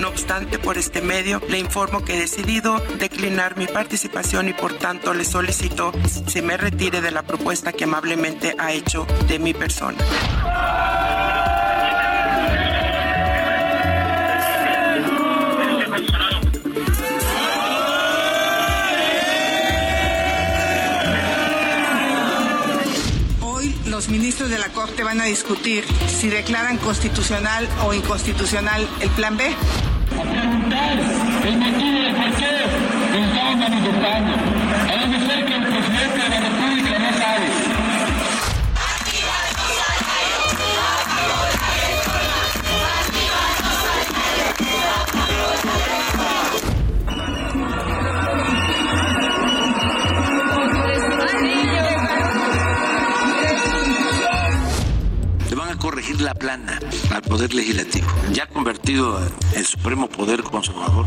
No obstante, por este medio le informo que he decidido declinar mi participación y por tanto le solicito se me retire de la propuesta que amablemente ha hecho de mi persona. Hoy los ministros de la Corte van a discutir si declaran constitucional o inconstitucional el Plan B. preguntar el motivo de por qué lo estaban manifestando. A lo mejor que el presidente de la República la plana al Poder Legislativo, ya convertido en supremo poder conservador.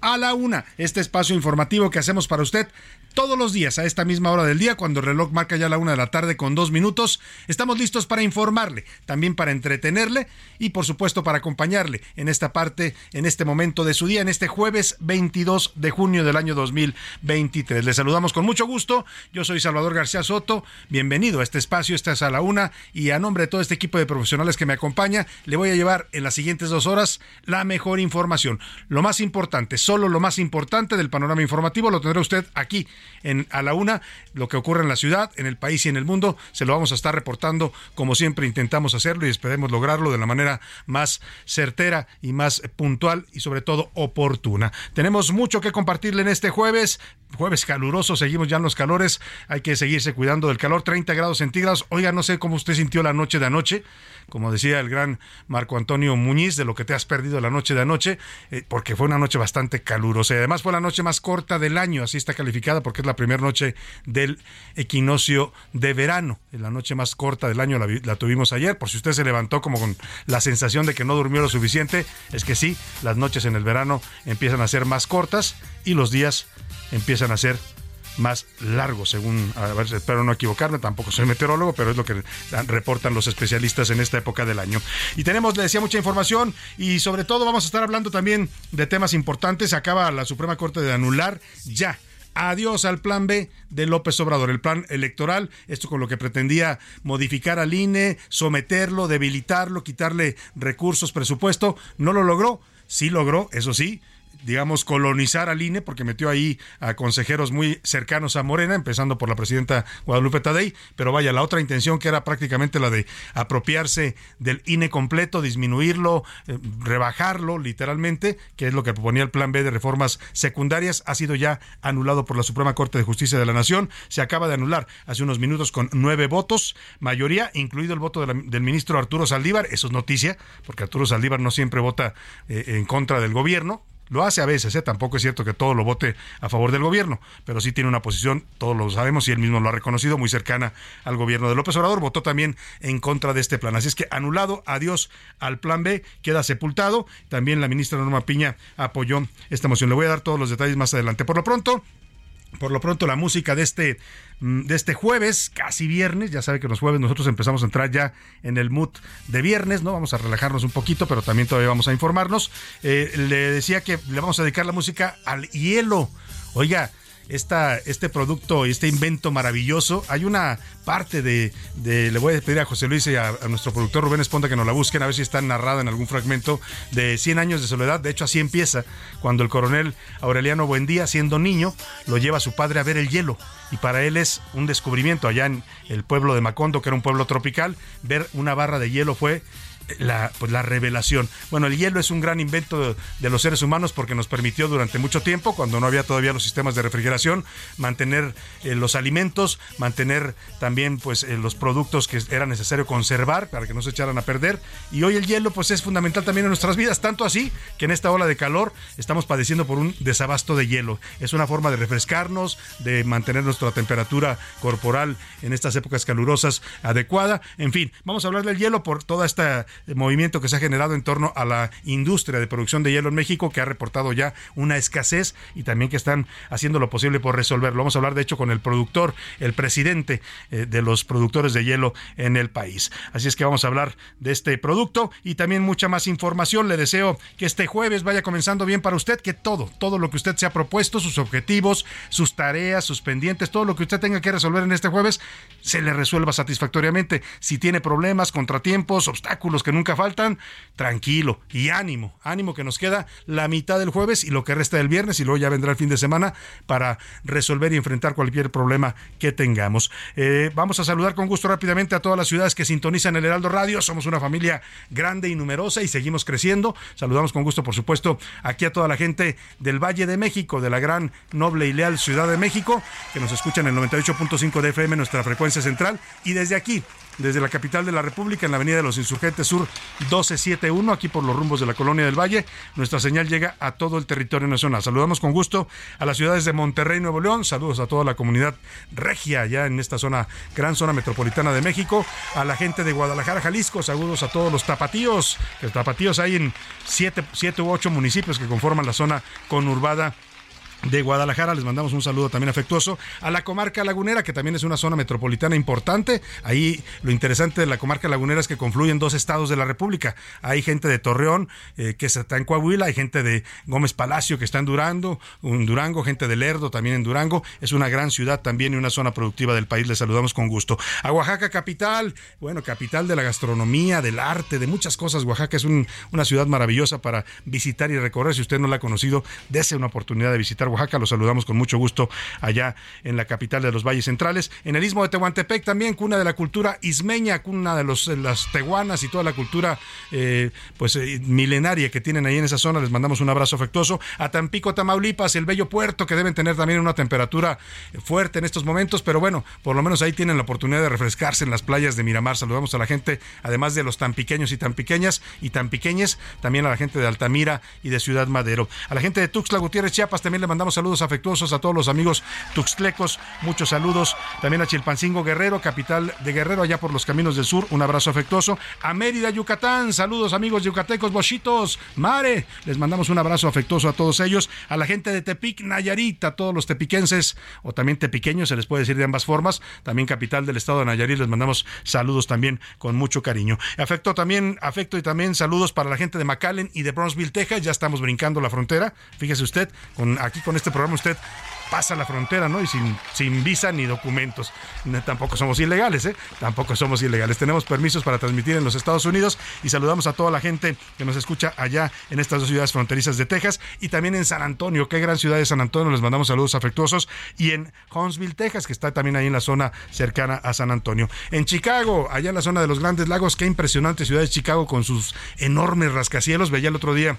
a la una este espacio informativo que hacemos para usted todos los días a esta misma hora del día, cuando el reloj marca ya la una de la tarde con dos minutos. Estamos listos para informarle, también para entretenerle y por supuesto para acompañarle en esta parte, en este momento de su día, en este jueves 22 de junio del año 2023. Le saludamos con mucho gusto. Yo soy Salvador García Soto. Bienvenido a este espacio, esta es a la una y a nombre de todo este equipo de profesionales que me acompaña, le voy a llevar en las siguientes dos horas la mejor información. Lo más importante, solo lo más importante del panorama informativo lo tendrá usted aquí en a la una, lo que ocurre en la ciudad, en el país y en el mundo, se lo vamos a estar reportando como siempre intentamos hacerlo y esperemos lograrlo de la manera más certera y más puntual y sobre todo oportuna. Tenemos mucho que compartirle en este jueves, jueves caluroso, seguimos ya en los calores, hay que seguirse cuidando del calor, 30 grados centígrados. Oiga, no sé cómo usted sintió la noche de anoche, como decía el gran Marco Antonio Muñiz, de lo que te has perdido la noche de anoche, eh, porque fue una noche bastante calurosa además fue la noche más corta del año, así está calificada porque es la primera noche del equinoccio de verano, la noche más corta del año la, la tuvimos ayer, por si usted se levantó como con la sensación de que no durmió lo suficiente, es que sí, las noches en el verano empiezan a ser más cortas y los días empiezan a ser más largo, según, espero no equivocarme, tampoco soy meteorólogo, pero es lo que reportan los especialistas en esta época del año. Y tenemos, le decía, mucha información y sobre todo vamos a estar hablando también de temas importantes. Acaba la Suprema Corte de anular ya adiós al plan B de López Obrador, el plan electoral, esto con lo que pretendía modificar al INE, someterlo, debilitarlo, quitarle recursos, presupuesto, no lo logró, sí logró, eso sí, digamos, colonizar al INE, porque metió ahí a consejeros muy cercanos a Morena, empezando por la presidenta Guadalupe Tadei, pero vaya, la otra intención que era prácticamente la de apropiarse del INE completo, disminuirlo, eh, rebajarlo literalmente, que es lo que proponía el plan B de reformas secundarias, ha sido ya anulado por la Suprema Corte de Justicia de la Nación, se acaba de anular hace unos minutos con nueve votos, mayoría, incluido el voto de la, del ministro Arturo Saldívar, eso es noticia, porque Arturo Saldívar no siempre vota eh, en contra del gobierno, lo hace a veces, ¿eh? tampoco es cierto que todo lo vote a favor del gobierno, pero sí tiene una posición, todos lo sabemos y él mismo lo ha reconocido, muy cercana al gobierno de López Obrador. Votó también en contra de este plan. Así es que anulado, adiós al plan B, queda sepultado. También la ministra Norma Piña apoyó esta moción. Le voy a dar todos los detalles más adelante. Por lo pronto, por lo pronto la música de este mm, de este jueves, casi viernes, ya sabe que los jueves nosotros empezamos a entrar ya en el mood de viernes, ¿no? Vamos a relajarnos un poquito, pero también todavía vamos a informarnos. Eh, le decía que le vamos a dedicar la música al hielo. Oiga, este producto, este invento maravilloso. Hay una parte de, le voy a pedir a José Luis y a, nuestro productor Rubén Esponda que nos la busquen a ver si está narrada en algún fragmento de 100 años de soledad. De hecho, así empieza, cuando el coronel Aureliano Buendía, siendo niño, lo lleva a su padre a ver el hielo. Y para él es un descubrimiento allá en el pueblo de Macondo, que era un pueblo tropical, ver una barra de hielo fue la, pues la revelación. Bueno, el hielo es un gran invento de, los seres humanos porque nos permitió durante mucho tiempo, cuando no había todavía los sistemas de refrigeración, mantener eh, los alimentos, mantener también pues eh, los productos que era necesario conservar para que no se echaran a perder. Y hoy el hielo pues es fundamental también en nuestras vidas, tanto así que en esta ola de calor estamos padeciendo por un desabasto de hielo. Es una forma de refrescarnos, de mantener nuestra temperatura corporal en estas épocas calurosas adecuada. En fin, vamos a hablar del hielo por toda esta movimiento que se ha generado en torno a la industria de producción de hielo en México, que ha reportado ya una escasez y también que están haciendo lo posible por resolverlo. Vamos a hablar, de hecho, con el productor, el presidente eh, de los productores de hielo en el país. Así es que vamos a hablar de este producto y también mucha más información. Le deseo que este jueves vaya comenzando bien para usted, que todo, todo lo que usted se ha propuesto, sus objetivos, sus tareas, sus pendientes, todo lo que usted tenga que resolver en este jueves, se le resuelva satisfactoriamente. Si tiene problemas, contratiempos, obstáculos que nunca faltan, tranquilo y ánimo, ánimo que nos queda la mitad del jueves y lo que resta del viernes y luego ya vendrá el fin de semana para resolver y enfrentar cualquier problema que tengamos. Eh, vamos a saludar con gusto rápidamente a todas las ciudades que sintonizan el Heraldo Radio. Somos una familia grande y numerosa y seguimos creciendo. Saludamos con gusto, por supuesto, aquí a toda la gente del Valle de México, de la gran, noble y leal Ciudad de México, que nos escuchan en el 98.5 de FM, nuestra frecuencia central, y desde aquí, desde la capital de la República, en la Avenida de los Insurgentes Sur 1271, aquí por los rumbos de la Colonia del Valle. Nuestra señal llega a todo el territorio nacional. Saludamos con gusto a las ciudades de Monterrey, Nuevo León. Saludos a toda la comunidad regia ya en esta zona, gran zona metropolitana de México. A la gente de Guadalajara, Jalisco. Saludos a todos los tapatíos. Los tapatíos hay en siete, siete u ocho municipios que conforman la zona conurbada de Guadalajara. Les mandamos un saludo también afectuoso a la comarca lagunera, que también es una zona metropolitana importante. Ahí lo interesante de la comarca lagunera es que confluyen dos estados de la República. Hay gente de Torreón, eh, que está en Coahuila, hay gente de Gómez Palacio, que está en Durango, en Durango, gente de Lerdo también en Durango. Es una gran ciudad también y una zona productiva del país. Les saludamos con gusto. A Oaxaca capital, bueno, capital de la gastronomía, del arte, de muchas cosas. Oaxaca es una ciudad maravillosa para visitar y recorrer. Si usted no la ha conocido, dése una oportunidad de visitar Oaxaca. Los saludamos con mucho gusto allá en la capital de los Valles Centrales. En el istmo de Tehuantepec también, cuna de la cultura ismeña, cuna de los, las tehuanas y toda la cultura eh, pues eh, milenaria que tienen ahí en esa zona. Les mandamos un abrazo afectuoso. A Tampico, Tamaulipas, el bello puerto que deben tener también una temperatura fuerte en estos momentos, pero bueno, por lo menos ahí tienen la oportunidad de refrescarse en las playas de Miramar. Saludamos a la gente, además de los tan pequeños y tan pequeñas y tan pequeñas, también a la gente de Altamira y de Ciudad Madero. A la gente de Tuxtla Gutiérrez, Chiapas, también le mandamos saludos afectuosos a todos los amigos tuxtlecos. Muchos saludos también a Chilpancingo Guerrero, capital de Guerrero, allá por los caminos del sur. Un abrazo afectuoso. A Mérida, Yucatán. Saludos, amigos yucatecos, bochitos, mare. Les mandamos un abrazo afectuoso a todos ellos. A la gente de Tepic, Nayarit, a todos los tepiquenses o también tepiqueños, se les puede decir de ambas formas. También capital del estado de Nayarit, les mandamos saludos también con mucho cariño. Afecto también, afecto y también saludos para la gente de McAllen y de Brownsville, Texas. Ya estamos brincando la frontera. Fíjese usted, con, aquí con este programa usted pasa la frontera, ¿no? Y sin, sin visa ni documentos. tampoco somos ilegales, ¿eh? Tampoco somos ilegales. Tenemos permisos para transmitir en los Estados Unidos y saludamos a toda la gente que nos escucha allá en estas dos ciudades fronterizas de Texas y también en San Antonio. Qué gran ciudad de San Antonio. Les mandamos saludos afectuosos. Y en Huntsville, Texas, que está también ahí en la zona cercana a San Antonio. En Chicago, allá en la zona de los Grandes Lagos. Qué impresionante ciudad de Chicago con sus enormes rascacielos. Veía el otro día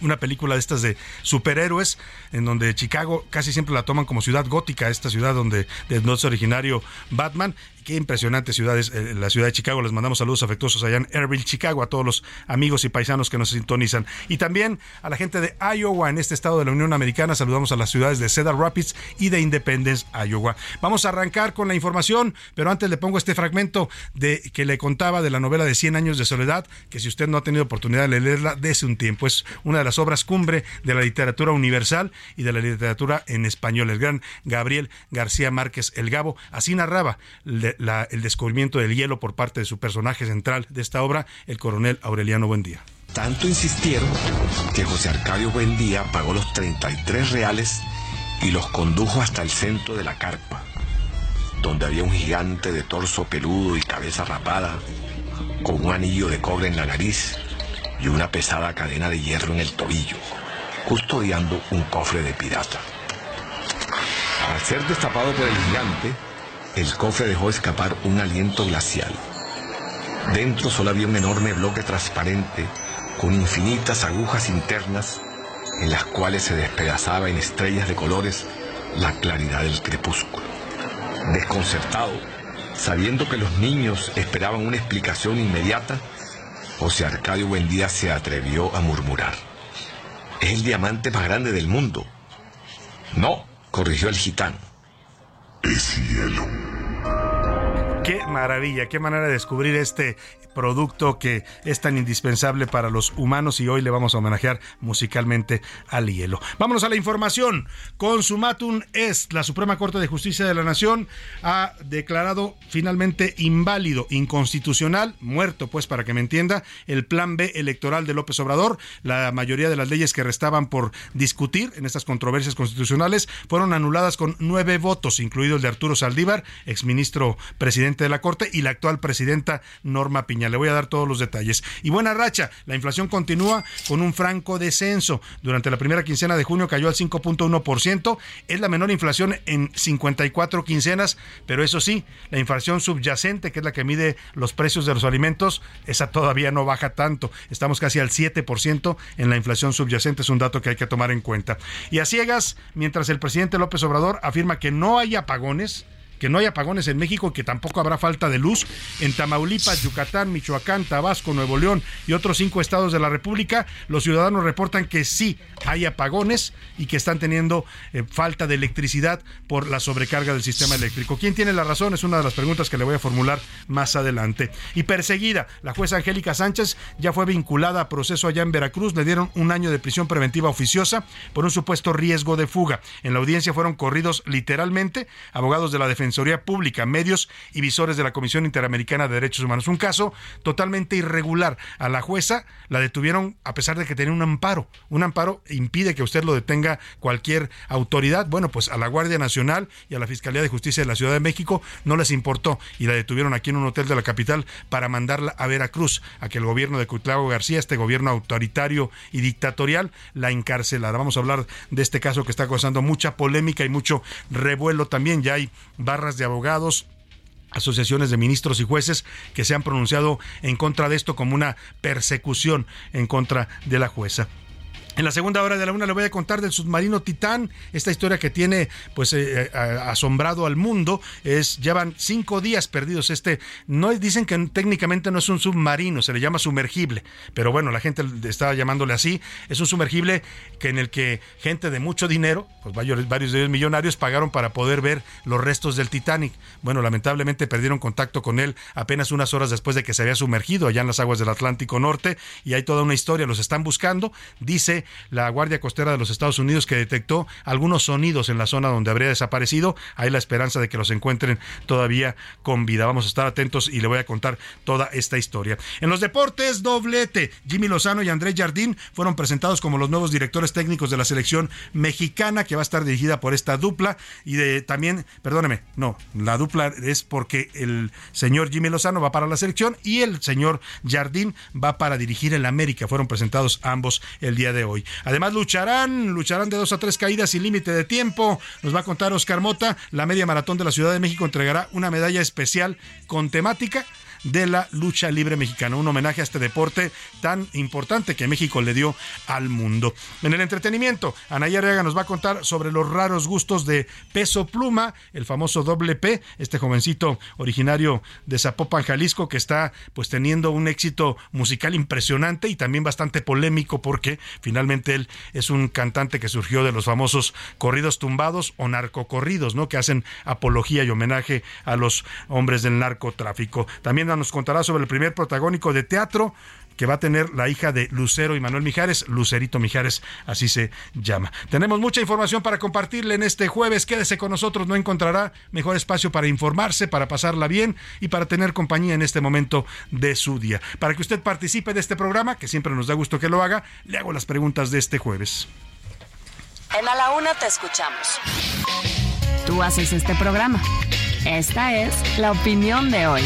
una película de estas de superhéroes, en donde Chicago casi siempre la toman como ciudad gótica, esta ciudad donde de donde es originario Batman, Qué impresionante ciudad es eh, la ciudad de Chicago. Les mandamos saludos afectuosos allá en Airville, Chicago, a todos los amigos y paisanos que nos sintonizan. Y también a la gente de Iowa, en este estado de la Unión Americana. Saludamos a las ciudades de Cedar Rapids y de Independence, Iowa. Vamos a arrancar con la información, pero antes le pongo este fragmento de que le contaba de la novela de 100 años de soledad, que si usted no ha tenido oportunidad de leerla, dese un tiempo. Es una de las obras cumbre de la literatura universal y de la literatura en español. El gran Gabriel García Márquez El Gabo así narraba el descubrimiento del hielo por parte de su personaje central de esta obra, el coronel Aureliano Buendía. Tanto insistieron que José Arcadio Buendía pagó los 33 reales y los condujo hasta el centro de la carpa, donde había un gigante de torso peludo y cabeza rapada, con un anillo de cobre en la nariz y una pesada cadena de hierro en el tobillo, custodiando un cofre de pirata. Al ser destapado por el gigante, el cofre dejó escapar un aliento glacial. Dentro solo había un enorme bloque transparente con infinitas agujas internas en las cuales se despedazaba en estrellas de colores la claridad del crepúsculo. Desconcertado, sabiendo que los niños esperaban una explicación inmediata, José Arcadio Buendía se atrevió a murmurar. Es el diamante más grande del mundo. No, corrigió el gitano. Es hielo. Qué maravilla, qué manera de descubrir este producto que es tan indispensable para los humanos y hoy le vamos a homenajear musicalmente al hielo. Vámonos a la información. Consumatum es la Suprema Corte de Justicia de la Nación ha declarado finalmente inválido, inconstitucional, muerto pues para que me entienda, el plan B electoral de López Obrador. La mayoría de las leyes que restaban por discutir en estas controversias constitucionales fueron anuladas con nueve votos, incluido el de Arturo Saldívar, exministro presidente de la Corte, y la actual presidenta Norma Piña. Le voy a dar todos los detalles. Y buena racha, la inflación continúa con un franco descenso. Durante la primera quincena de junio cayó al 5.1%. Es la menor inflación en 54 quincenas, pero eso sí, la inflación subyacente, que es la que mide los precios de los alimentos, esa todavía no baja tanto. Estamos casi al 7% en la inflación subyacente, es un dato que hay que tomar en cuenta. Y a ciegas, mientras el presidente López Obrador afirma que no hay apagones, que no hay apagones en México, que tampoco habrá falta de luz. En Tamaulipas, Yucatán, Michoacán, Tabasco, Nuevo León y otros cinco estados de la República, los ciudadanos reportan que sí hay apagones y que están teniendo eh, falta de electricidad por la sobrecarga del sistema eléctrico. ¿Quién tiene la razón? Es una de las preguntas que le voy a formular más adelante. Y perseguida, la jueza Angélica Sánchez ya fue vinculada a proceso allá en Veracruz. Le dieron un año de prisión preventiva oficiosa por un supuesto riesgo de fuga. En la audiencia fueron corridos literalmente abogados de la defensa Defensoría Pública, medios y visores de la Comisión Interamericana de Derechos Humanos. Un caso totalmente irregular. A la jueza la detuvieron a pesar de que tenía un amparo. Un amparo impide que usted lo detenga cualquier autoridad. Bueno, pues a la Guardia Nacional y a la Fiscalía de Justicia de la Ciudad de México no les importó y la detuvieron aquí en un hotel de la capital para mandarla a Veracruz, a que el gobierno de Cuitlago García, este gobierno autoritario y dictatorial, la encarcelara. Vamos a hablar de este caso que está causando mucha polémica y mucho revuelo también. Ya hay de abogados, asociaciones de ministros y jueces que se han pronunciado en contra de esto como una persecución en contra de la jueza. En la segunda hora de la una le voy a contar del submarino Titán, esta historia que tiene pues eh, eh, asombrado al mundo. Es llevan cinco días perdidos. Este no dicen que técnicamente no es un submarino, se le llama sumergible, pero bueno la gente estaba llamándole así. Es un sumergible que en el que gente de mucho dinero, pues varios, varios de ellos millonarios pagaron para poder ver los restos del Titanic. Bueno, lamentablemente perdieron contacto con él apenas unas horas después de que se había sumergido allá en las aguas del Atlántico Norte y hay toda una historia. Los están buscando. Dice la Guardia Costera de los Estados Unidos que detectó algunos sonidos en la zona donde habría desaparecido. Hay la esperanza de que los encuentren todavía con vida. Vamos a estar atentos y le voy a contar toda esta historia. En los deportes, doblete. Jimmy Lozano y Andrés Jardín fueron presentados como los nuevos directores técnicos de la selección mexicana que va a estar dirigida por esta dupla y de también, perdóneme, no, la dupla es porque el señor Jimmy Lozano va para la selección y el señor Jardín va para dirigir el América. Fueron presentados ambos el día de hoy. Además, lucharán, lucharán de dos a tres caídas sin límite de tiempo. Nos va a contar Oscar Mota. La media maratón de la Ciudad de México entregará una medalla especial con temática de la lucha libre mexicana. Un homenaje a este deporte tan importante que México le dio al mundo. En el entretenimiento, Anaya Arriaga nos va a contar sobre los raros gustos de Peso Pluma, el famoso doble P, este jovencito originario de Zapopan, Jalisco, que está pues teniendo un éxito musical impresionante y también bastante polémico porque finalmente él es un cantante que surgió de los famosos corridos tumbados o narcocorridos, ¿no? Que hacen apología y homenaje a los hombres del narcotráfico. También nos contará sobre el primer protagónico de teatro que va a tener la hija de Lucero y Manuel Mijares, Lucerito Mijares, así se llama. Tenemos mucha información para compartirle en este jueves. Quédese con nosotros, no encontrará mejor espacio para informarse, para pasarla bien y para tener compañía en este momento de su día. Para que usted participe de este programa, que siempre nos da gusto que lo haga, le hago las preguntas de este jueves. En A la Una te escuchamos. Tú haces este programa. Esta es la opinión de hoy.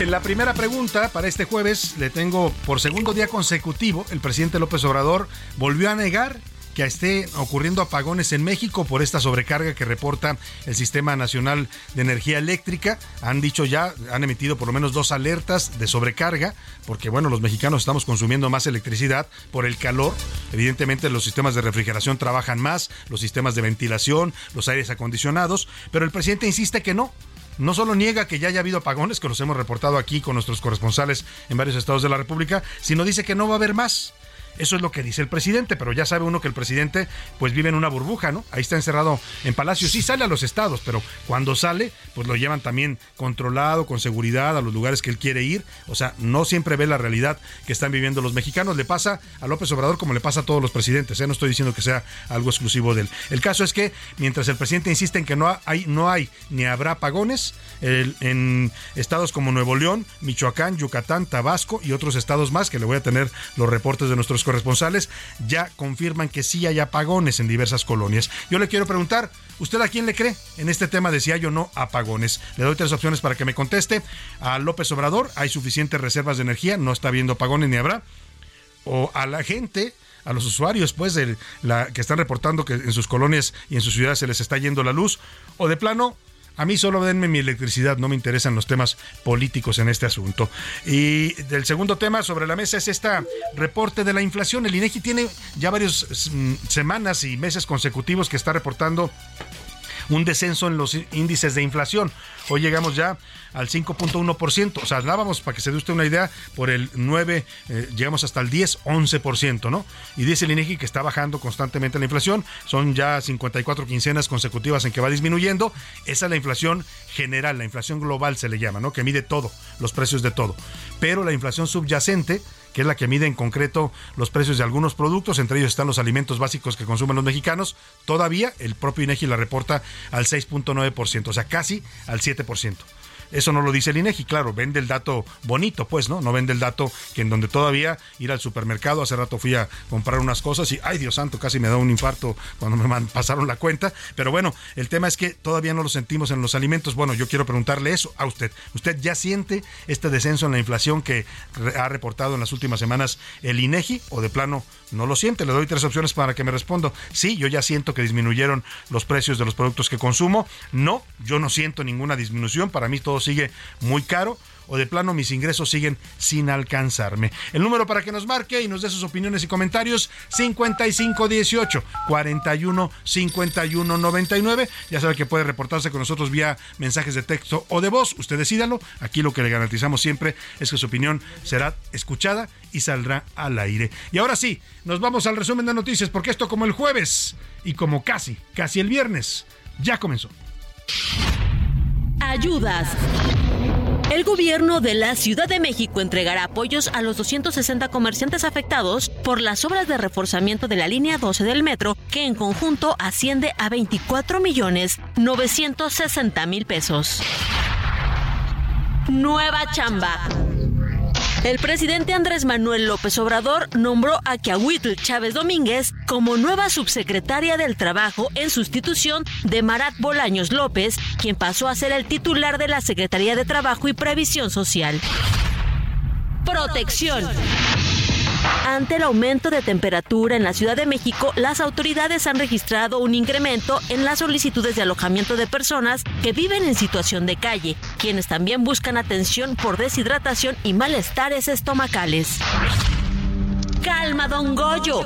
En la primera pregunta para este jueves le tengo por segundo día consecutivo, el presidente López Obrador volvió a negar que esté ocurriendo apagones en México por esta sobrecarga que reporta el Sistema Nacional de Energía Eléctrica. Han dicho ya, han emitido por lo menos dos alertas de sobrecarga, porque bueno, los mexicanos estamos consumiendo más electricidad por el calor. Evidentemente los sistemas de refrigeración trabajan más, los sistemas de ventilación, los aires acondicionados, pero el presidente insiste que no, no solo niega que ya haya habido apagones, que los hemos reportado aquí con nuestros corresponsales en varios estados de la República, sino dice que no va a haber más. Eso es lo que dice el presidente, pero ya sabe uno que el presidente pues vive en una burbuja, ¿no? Ahí está encerrado en Palacio. Sí sale a los estados, pero cuando sale, pues lo llevan también controlado, con seguridad, a los lugares que él quiere ir. O sea, no siempre ve la realidad que están viviendo los mexicanos. Le pasa a López Obrador como le pasa a todos los presidentes. ¿eh? No estoy diciendo que sea algo exclusivo de él. El caso es que mientras el presidente insiste en que no hay, no hay ni habrá apagones, el- en estados como Nuevo León, Michoacán, Yucatán, Tabasco y otros estados más, que le voy a tener los reportes de nuestros corresponsales, ya confirman que sí hay apagones en diversas colonias. Yo le quiero preguntar, ¿usted a quién le cree en este tema de si hay o no apagones? Le doy tres opciones para que me conteste. A López Obrador, hay suficientes reservas de energía, no está habiendo apagones ni habrá. O a la gente a los usuarios, pues, de la, que están reportando que en sus colonias y en sus ciudades se les está yendo la luz, o de plano, a mí solo denme mi electricidad, no me interesan los temas políticos en este asunto. Y del segundo tema sobre la mesa es este reporte de la inflación. El INEGI tiene ya varias mm, semanas y meses consecutivos que está reportando un descenso en los índices de inflación. Hoy llegamos ya al 5.1%, o sea, hablábamos, para que se dé usted una idea, por el 9, eh, llegamos hasta el 10, 11%, ¿no? Y dice el INEGI que está bajando constantemente la inflación, son ya 54 quincenas consecutivas en que va disminuyendo, esa es la inflación general, la inflación global se le llama, ¿no? Que mide todo, los precios de todo. Pero la inflación subyacente, que es la que mide en concreto los precios de algunos productos, entre ellos están los alimentos básicos que consumen los mexicanos, todavía el propio INEGI la reporta al 6.9%, o sea, casi al 7%. Eso no lo dice el INEGI, claro, vende el dato bonito, pues, ¿no? No vende el dato que en donde todavía ir al supermercado, hace rato fui a comprar unas cosas y, ay Dios santo, casi me da un infarto cuando me pasaron la cuenta. Pero bueno, el tema es que todavía no lo sentimos en los alimentos. Bueno, yo quiero preguntarle eso a usted. ¿Usted ya siente este descenso en la inflación que ha reportado en las últimas semanas el INEGI o de plano no lo siente? Le doy tres opciones para que me responda. Sí, yo ya siento que disminuyeron los precios de los productos que consumo. No, yo no siento ninguna disminución. Para mí todo sigue muy caro. O de plano mis ingresos siguen sin alcanzarme. El número para que nos marque y nos dé sus opiniones y comentarios 5518 41 51 99. Ya sabe que puede reportarse con nosotros vía mensajes de texto o de voz. Usted decídalo. Aquí lo que le garantizamos siempre es que su opinión será escuchada y saldrá al aire. Y ahora sí, nos vamos al resumen de noticias porque esto como el jueves y como casi, casi el viernes, ya comenzó. Ayudas. El gobierno de la Ciudad de México entregará apoyos a los 260 comerciantes afectados por las obras de reforzamiento de la línea 12 del metro, que en conjunto asciende a 24 millones 960 mil pesos. Nueva chamba. El presidente Andrés Manuel López Obrador nombró a Kiahuitl Chávez Domínguez como nueva subsecretaria del Trabajo en sustitución de Marat Bolaños López, quien pasó a ser el titular de la Secretaría de Trabajo y Previsión Social. Protección. Ante el aumento de temperatura en la Ciudad de México, las autoridades han registrado un incremento en las solicitudes de alojamiento de personas que viven en situación de calle, quienes también buscan atención por deshidratación y malestares estomacales. Calma, don Goyo.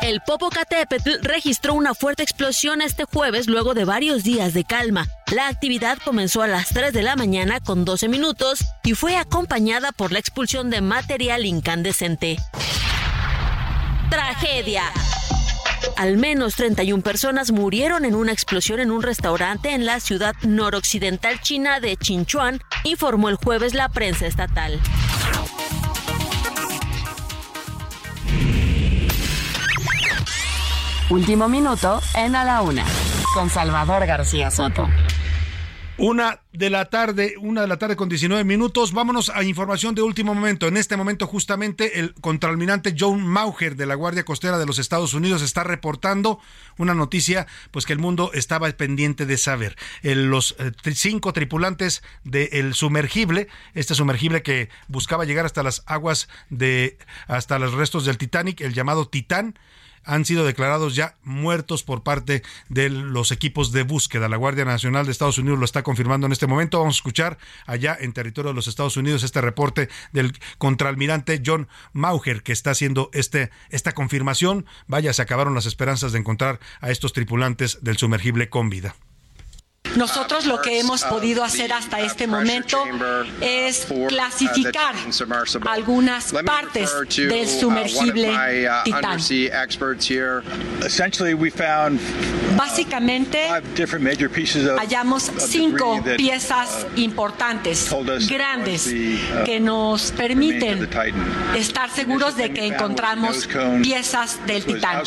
El Popocatépetl registró una fuerte explosión este jueves luego de varios días de calma. La actividad comenzó a las 3 de la mañana con 12 minutos y fue acompañada por la expulsión de material incandescente. Tragedia. Al menos 31 personas murieron en una explosión en un restaurante en la ciudad noroccidental china de Chinchuan, informó el jueves la prensa estatal. Último minuto en A la Una, con Salvador García Soto. Una de la tarde, una de la tarde con 19 minutos. Vámonos a información de último momento. En este momento, justamente, el contraalmirante John Mauger de la Guardia Costera de los Estados Unidos está reportando una noticia, pues que el mundo estaba pendiente de saber. los eh, cinco tripulantes del sumergible, este sumergible que buscaba llegar hasta las aguas de, hasta los restos del Titanic, el llamado Titán, han sido declarados ya muertos por parte de los equipos de búsqueda. La Guardia Nacional de Estados Unidos lo está confirmando en este momento. Vamos a escuchar allá en territorio de los Estados Unidos este reporte del contraalmirante John Mauger que está haciendo este, esta confirmación. Vaya, se acabaron las esperanzas de encontrar a estos tripulantes del sumergible con vida. Nosotros lo que hemos podido hacer hasta este momento es clasificar algunas partes del sumergible Titán. Básicamente, hallamos cinco piezas importantes, grandes, que nos permiten estar seguros de que encontramos piezas del Titán.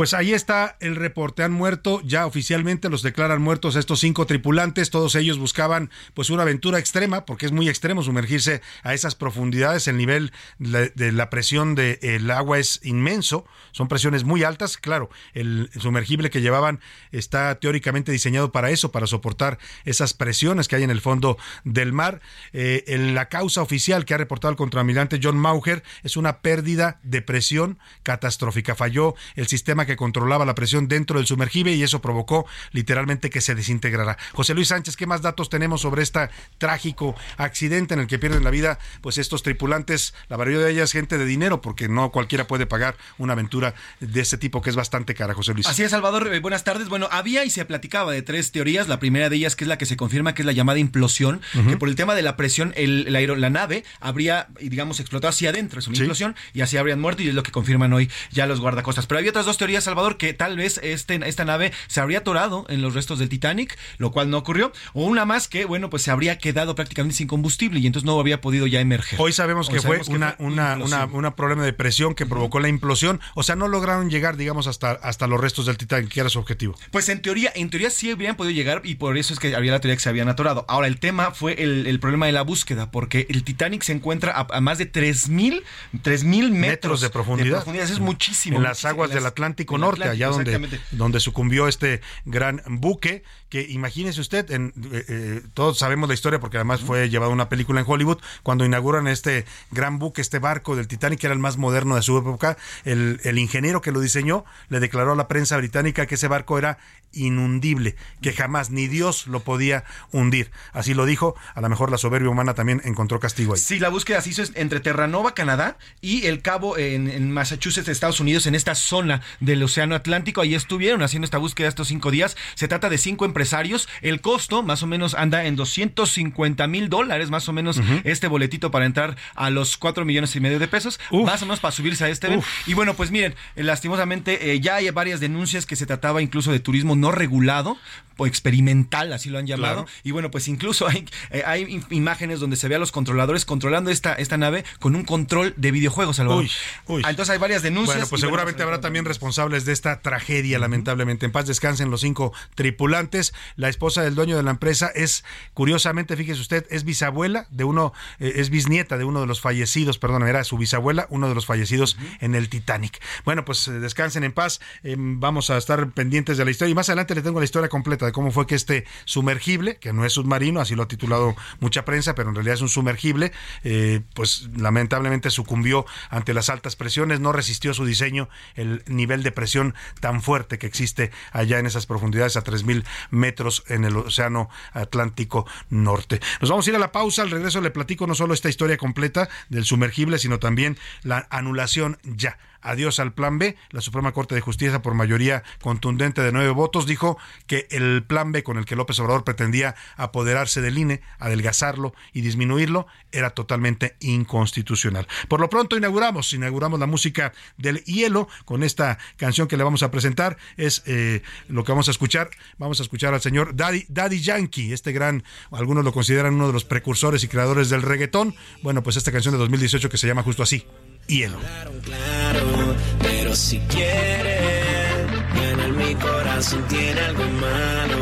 Pues ahí está el reporte. Han muerto, ya oficialmente los declaran muertos estos cinco tripulantes. Todos ellos buscaban pues una aventura extrema, porque es muy extremo sumergirse a esas profundidades. El nivel de la presión del agua es inmenso. Son presiones muy altas. Claro, el sumergible que llevaban está teóricamente diseñado para eso, para soportar esas presiones que hay en el fondo del mar. Eh, la causa oficial que ha reportado el contraalmirante John Mauger es una pérdida de presión catastrófica. Falló el sistema que controlaba la presión dentro del sumergible y eso provocó literalmente que se desintegrara. José Luis Sánchez, ¿qué más datos tenemos sobre este trágico accidente en el que pierden la vida pues estos tripulantes? La mayoría de ellas gente de dinero porque no cualquiera puede pagar una aventura de este tipo que es bastante cara, José Luis. Así es, Salvador. Eh, buenas tardes. Bueno, había y se platicaba de tres teorías. La primera de ellas que es la que se confirma que es la llamada implosión, que por el tema de la presión el, la, la, nave habría, digamos, explotado hacia adentro, es una implosión, y así habrían muerto y es lo que confirman hoy ya los guardacostas. Pero había otras dos teorías Salvador, que tal vez este, esta nave se habría atorado en los restos del Titanic, lo cual no ocurrió, o una más que, bueno, pues se habría quedado prácticamente sin combustible y entonces no habría podido ya emerger. Hoy sabemos que fue una, una, una, problema de presión que provocó la implosión, o sea, no lograron llegar, digamos, hasta, hasta los restos del Titanic, que era su objetivo. Pues en teoría, en teoría sí habrían podido llegar y por eso es que había la teoría que se habían atorado. Ahora, el tema fue el, problema de la búsqueda, porque el Titanic se encuentra a, más de 3.000 metros, metros de profundidad. Es muchísimo. En las aguas del Atlántico Norte allá donde, donde sucumbió este gran buque, que imagínese usted, en, eh, eh, todos sabemos la historia porque además fue llevado una película en Hollywood, cuando inauguran este gran buque, este barco del Titanic, que era el más moderno de su época, el, el ingeniero que lo diseñó le declaró a la prensa británica que ese barco era inundible, que jamás ni Dios lo podía hundir. Así lo dijo, a lo mejor la soberbia humana también encontró castigo ahí. Sí, la búsqueda se hizo entre Terranova, Canadá, y el Cabo en, en Massachusetts, Estados Unidos, en esta zona del Océano Atlántico. Ahí estuvieron haciendo esta búsqueda estos cinco días. Se trata de cinco empresarios. El costo más o menos anda en 250 mil dólares, más o menos este boletito para entrar a los cuatro millones y medio de pesos, más o menos para subirse a este. Y bueno, pues miren, lastimosamente eh, ya hay varias denuncias que se trataba incluso de turismo no regulado o experimental, así lo han llamado. Y bueno, pues incluso hay, eh, hay imágenes donde se ve a los controladores controlando esta, esta nave con un control de videojuegos, Salvador. Uy, uy. Entonces hay varias denuncias. Bueno, pues seguramente habrá también responsables responsables de esta tragedia, lamentablemente. En paz descansen los cinco tripulantes. La esposa del dueño de la empresa es, curiosamente, fíjese usted, es bisabuela de uno, eh, es bisnieta de uno de los fallecidos, perdón, era su bisabuela, uno de los fallecidos en el Titanic. Bueno, pues eh, descansen en paz. Em, vamos a estar pendientes de la historia y más adelante le tengo la historia completa de cómo fue que este sumergible, que no es submarino, así lo ha titulado mucha prensa, pero en realidad es un sumergible, eh, pues lamentablemente sucumbió ante las altas presiones, no resistió su diseño el nivel de presión tan fuerte que existe allá en esas profundidades a 3.000 metros en el Océano Atlántico Norte. Nos vamos a ir a la pausa, al regreso le platico no solo esta historia completa del sumergible, sino también la anulación ya adiós al plan B. La Suprema Corte de Justicia, por mayoría contundente de nueve votos, dijo que el plan B con el que López Obrador pretendía apoderarse del INE, adelgazarlo y disminuirlo, era totalmente inconstitucional. Por lo pronto inauguramos, inauguramos la música del hielo con esta canción que le vamos a presentar. Es eh, lo que vamos a escuchar. Vamos a escuchar al señor Daddy, Daddy Yankee, este gran, algunos lo consideran uno de los precursores y creadores del reggaetón. Bueno, pues esta canción de 2018 que se llama justo así, Hielo. Claro, pero si quieres ganar mi corazón tiene algo malo,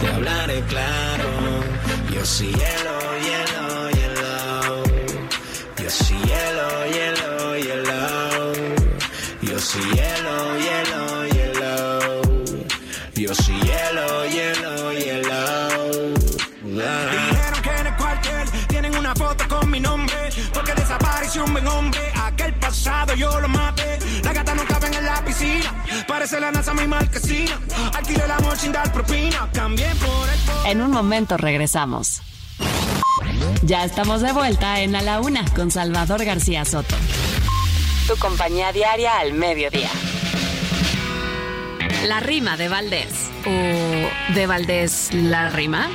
te hablaré claro. Yo sí hielo, hielo, hielo. Yo sí hielo, hielo, hielo. Yo sí hielo, hielo, hielo. Yo sí hielo, hielo, hielo. Dijeron que en el cuartel tienen una foto con mi nombre porque desapareció un buen hombre. Aquel pasado yo lo maté. La gata no caben en la piscina. Parece la NASA mi marquesina. Alquilé el amor sin dar propina. Cambié por el En un momento regresamos. Ya estamos de vuelta en A la Una con Salvador García Soto. Tu compañía diaria al mediodía. La rima de Valdés. ¿O de Valdés la rima?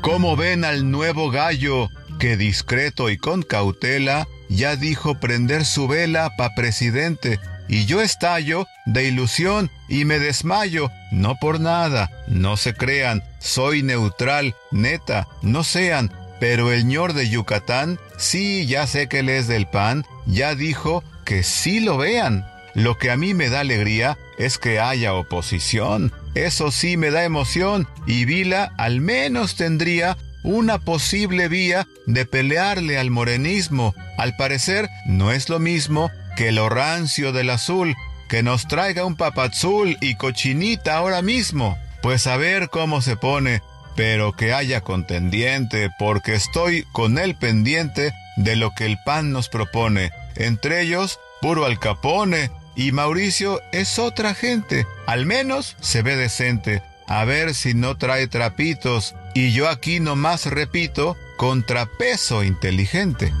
¿Cómo ven al nuevo gallo que discreto y con cautela ya dijo prender su vela pa' presidente? Y yo estallo de ilusión y me desmayo, no por nada, no se crean, soy neutral, neta, no sean, pero el ñor de Yucatán, sí, ya sé que él es del PAN, ya dijo que sí lo vean. Lo que a mí me da alegría es que haya oposición. Eso sí me da emoción y Vila al menos tendría una posible vía de pelearle al morenismo. Al parecer no es lo mismo que lo rancio del azul, que nos traiga un papazul y cochinita ahora mismo. Pues a ver cómo se pone, pero que haya contendiente, porque estoy con él pendiente de lo que el PAN nos propone. Entre ellos, puro alcapone, y Mauricio es otra gente. Al menos se ve decente. A ver si no trae trapitos. Y yo aquí nomás repito, contrapeso inteligente.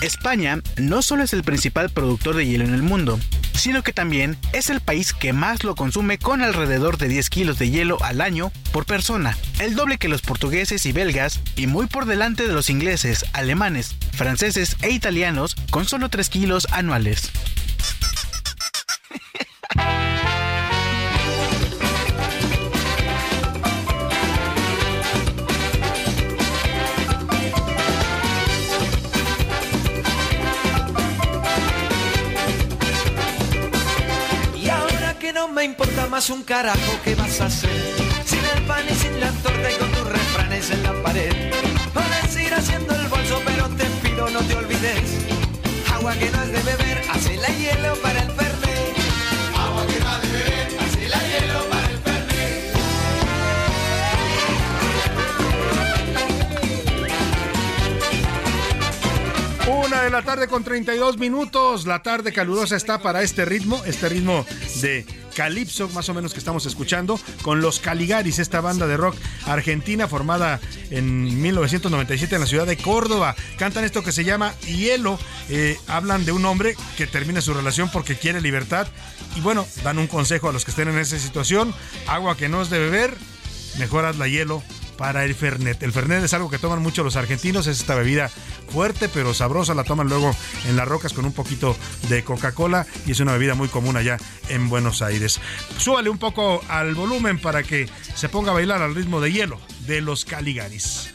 España no solo es el principal productor de hielo en el mundo, sino que también es el país que más lo consume con alrededor de 10 kilos de hielo al año por persona, el doble que los portugueses y belgas y muy por delante de los ingleses, alemanes, franceses e italianos con solo 3 kilos anuales. importa más un carajo, ¿qué vas a hacer? Sin el pan y sin la torta y con tus refranes en la pared. Puedes ir haciendo el bolso, pero te pido no te olvides. Agua que no has de beber, hace la hielo para el Una de la tarde con 32 minutos. La tarde calurosa está para este ritmo, este ritmo de calipso, más o menos que estamos escuchando, con los Caligaris, esta banda de rock argentina formada en 1997 en la ciudad de Córdoba. Cantan esto que se llama Hielo. Eh, hablan de un hombre que termina su relación porque quiere libertad. Y bueno, dan un consejo a los que estén en esa situación. Agua que no es de beber, mejor hazla hielo para el Fernet. El Fernet es algo que toman mucho los argentinos, es esta bebida fuerte pero sabrosa, la toman luego en las rocas con un poquito de Coca-Cola y es una bebida muy común allá en Buenos Aires. Súbale un poco al volumen para que se ponga a bailar al ritmo de hielo de los Caligaris.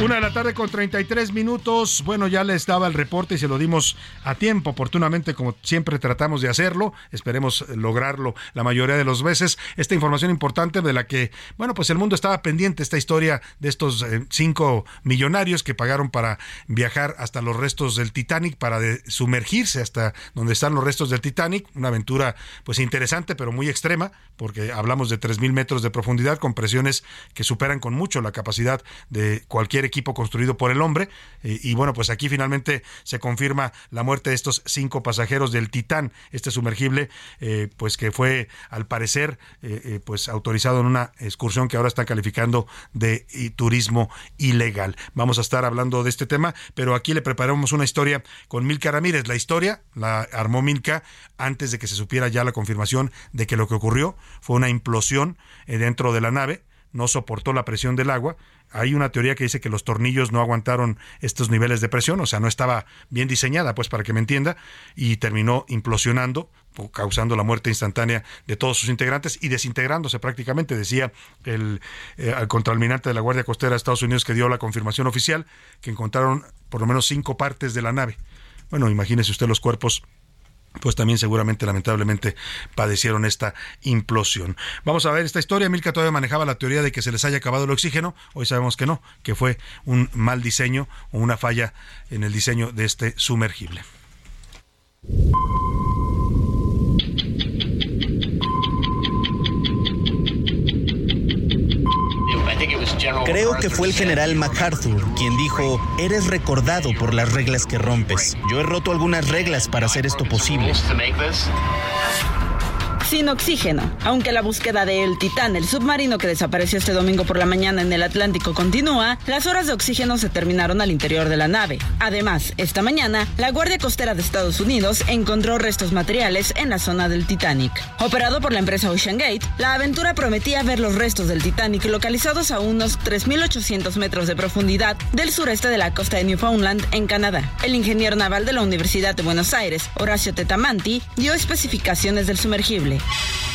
Una de la tarde con 33 minutos. Bueno, ya les daba el reporte y se lo dimos a tiempo, oportunamente, como siempre tratamos de hacerlo. Esperemos lograrlo la mayoría de las veces. Esta información importante de la que, bueno, pues el mundo estaba pendiente, esta historia de estos eh, cinco millonarios que pagaron para viajar hasta los restos del Titanic, para sumergirse hasta donde están los restos del Titanic. Una aventura, pues interesante, pero muy extrema, porque hablamos de 3.000 metros de profundidad con presiones que superan con mucho la capacidad de cualquier equipo construido por el hombre. Eh, y bueno, pues aquí finalmente se confirma la muerte de estos cinco pasajeros del Titán, este sumergible, eh, pues que fue al parecer eh, pues autorizado en una excursión que ahora están calificando de turismo ilegal. Vamos a estar hablando de este tema, pero aquí le preparamos una historia con Milka Ramírez. La historia la armó Milka antes de que se supiera ya la confirmación de que lo que ocurrió fue una implosión dentro de la nave no soportó la presión del agua hay una teoría que dice que los tornillos no aguantaron estos niveles de presión, o sea, no estaba bien diseñada, pues para que me entienda, y terminó implosionando, causando la muerte instantánea de todos sus integrantes y desintegrándose prácticamente, decía el, eh, de la Guardia Costera de Estados Unidos que dio la confirmación oficial, que encontraron por lo menos cinco partes de la nave. Bueno, imagínese usted los cuerpos pues también seguramente lamentablemente padecieron esta implosión. Vamos a ver esta historia. Milka todavía manejaba la teoría de que se les haya acabado el oxígeno. Hoy sabemos que no, que fue un mal diseño o una falla en el diseño de este sumergible. Creo que fue el general MacArthur quien dijo, eres recordado por las reglas que rompes. Yo he roto algunas reglas para hacer esto posible sin oxígeno. Aunque la búsqueda del Titán, el submarino que desapareció este domingo por la mañana en el Atlántico, continúa, las horas de oxígeno se terminaron al interior de la nave. Además, esta mañana, la Guardia Costera de Estados Unidos encontró restos materiales en la zona del Titanic. Operado por la empresa Ocean Gate, la aventura prometía ver los restos del Titanic localizados a unos 3.800 metros de profundidad del sureste de la costa de Newfoundland, en Canadá. El ingeniero naval de la Universidad de Buenos Aires, Horacio Tetamanti, dio especificaciones del sumergible.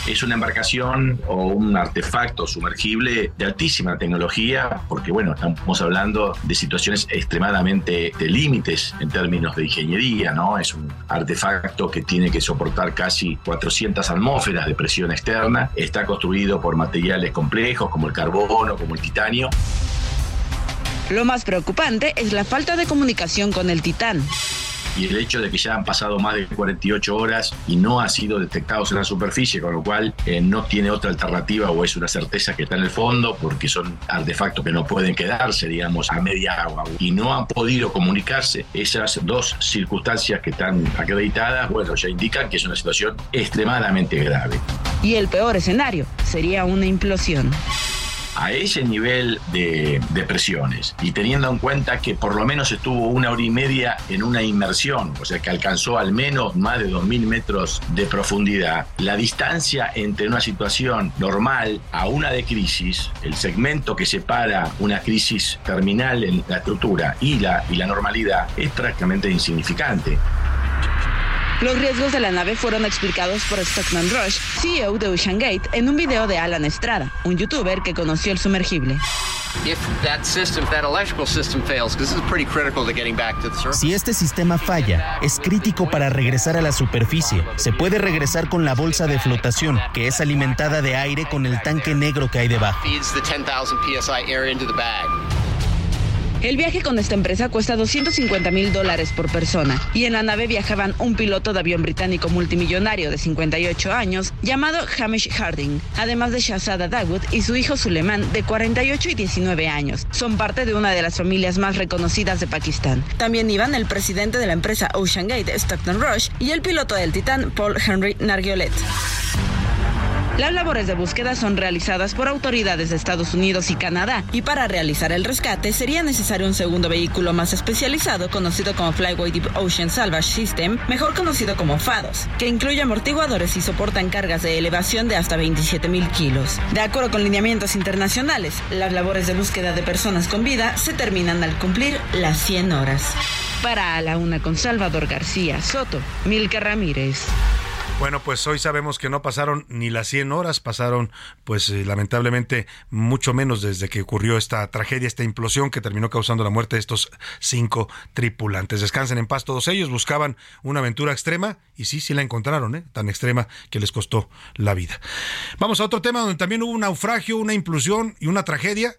Es una embarcación o un artefacto sumergible de altísima tecnología, porque bueno, estamos hablando de situaciones extremadamente de límites en términos de ingeniería, ¿no? Es un artefacto que tiene que soportar casi 400 atmósferas de presión externa, está construido por materiales complejos como el carbono, como el titanio. Lo más preocupante es la falta de comunicación con el Titán y el hecho de que ya han pasado más de 48 horas y no ha sido detectados en la superficie, con lo cual eh, no tiene otra alternativa o es una certeza que está en el fondo porque son artefactos que no pueden quedarse, digamos, a media agua y no han podido comunicarse. Esas dos circunstancias que están acreditadas, bueno, ya indican que es una situación extremadamente grave. Y el peor escenario sería una implosión a ese nivel de, presiones y teniendo en cuenta que por lo menos estuvo una hora y media en una inmersión, o sea que alcanzó al menos más de 2.000 metros de profundidad, la distancia entre una situación normal a una de crisis, el segmento que separa una crisis terminal en la estructura y la, y la normalidad es prácticamente insignificante. Los riesgos de la nave fueron explicados por Stockman Rush, CEO de Ocean Gate, en un video de Alan Estrada, un youtuber que conoció el sumergible. Si este sistema falla, es crítico para regresar a la superficie. Se puede regresar con la bolsa de flotación, que es alimentada de aire con el tanque negro que hay debajo. El viaje con esta empresa cuesta 250 mil dólares por persona y en la nave viajaban un piloto de avión británico multimillonario de 58 años llamado Hamish Harding, además de Shahzada Dawood y su hijo Suleiman de 48 y 19 años. Son parte de una de las familias más reconocidas de Pakistán. También iban el presidente de la empresa Ocean Gate, Stockton Rush, y el piloto del Titán, Paul Henry Nargiolet. Las labores de búsqueda son realizadas por autoridades de Estados Unidos y Canadá y para realizar el rescate sería necesario un segundo vehículo más especializado conocido como Flyway Deep Ocean Salvage System, mejor conocido como FADOS, que incluye amortiguadores y soportan cargas de elevación de hasta 27 mil kilos. De acuerdo con lineamientos internacionales, las labores de búsqueda de personas con vida se terminan al cumplir las 100 horas. Para la una con Salvador García Soto, Milka Ramírez. Bueno, pues hoy sabemos que no pasaron ni las 100 horas, pasaron pues eh, lamentablemente mucho menos desde que ocurrió esta tragedia, esta implosión que terminó causando la muerte de estos cinco tripulantes. Descansen en paz todos ellos, buscaban una aventura extrema y sí, sí la encontraron, ¿eh? tan extrema que les costó la vida. Vamos a otro tema donde también hubo un naufragio, una implosión y una tragedia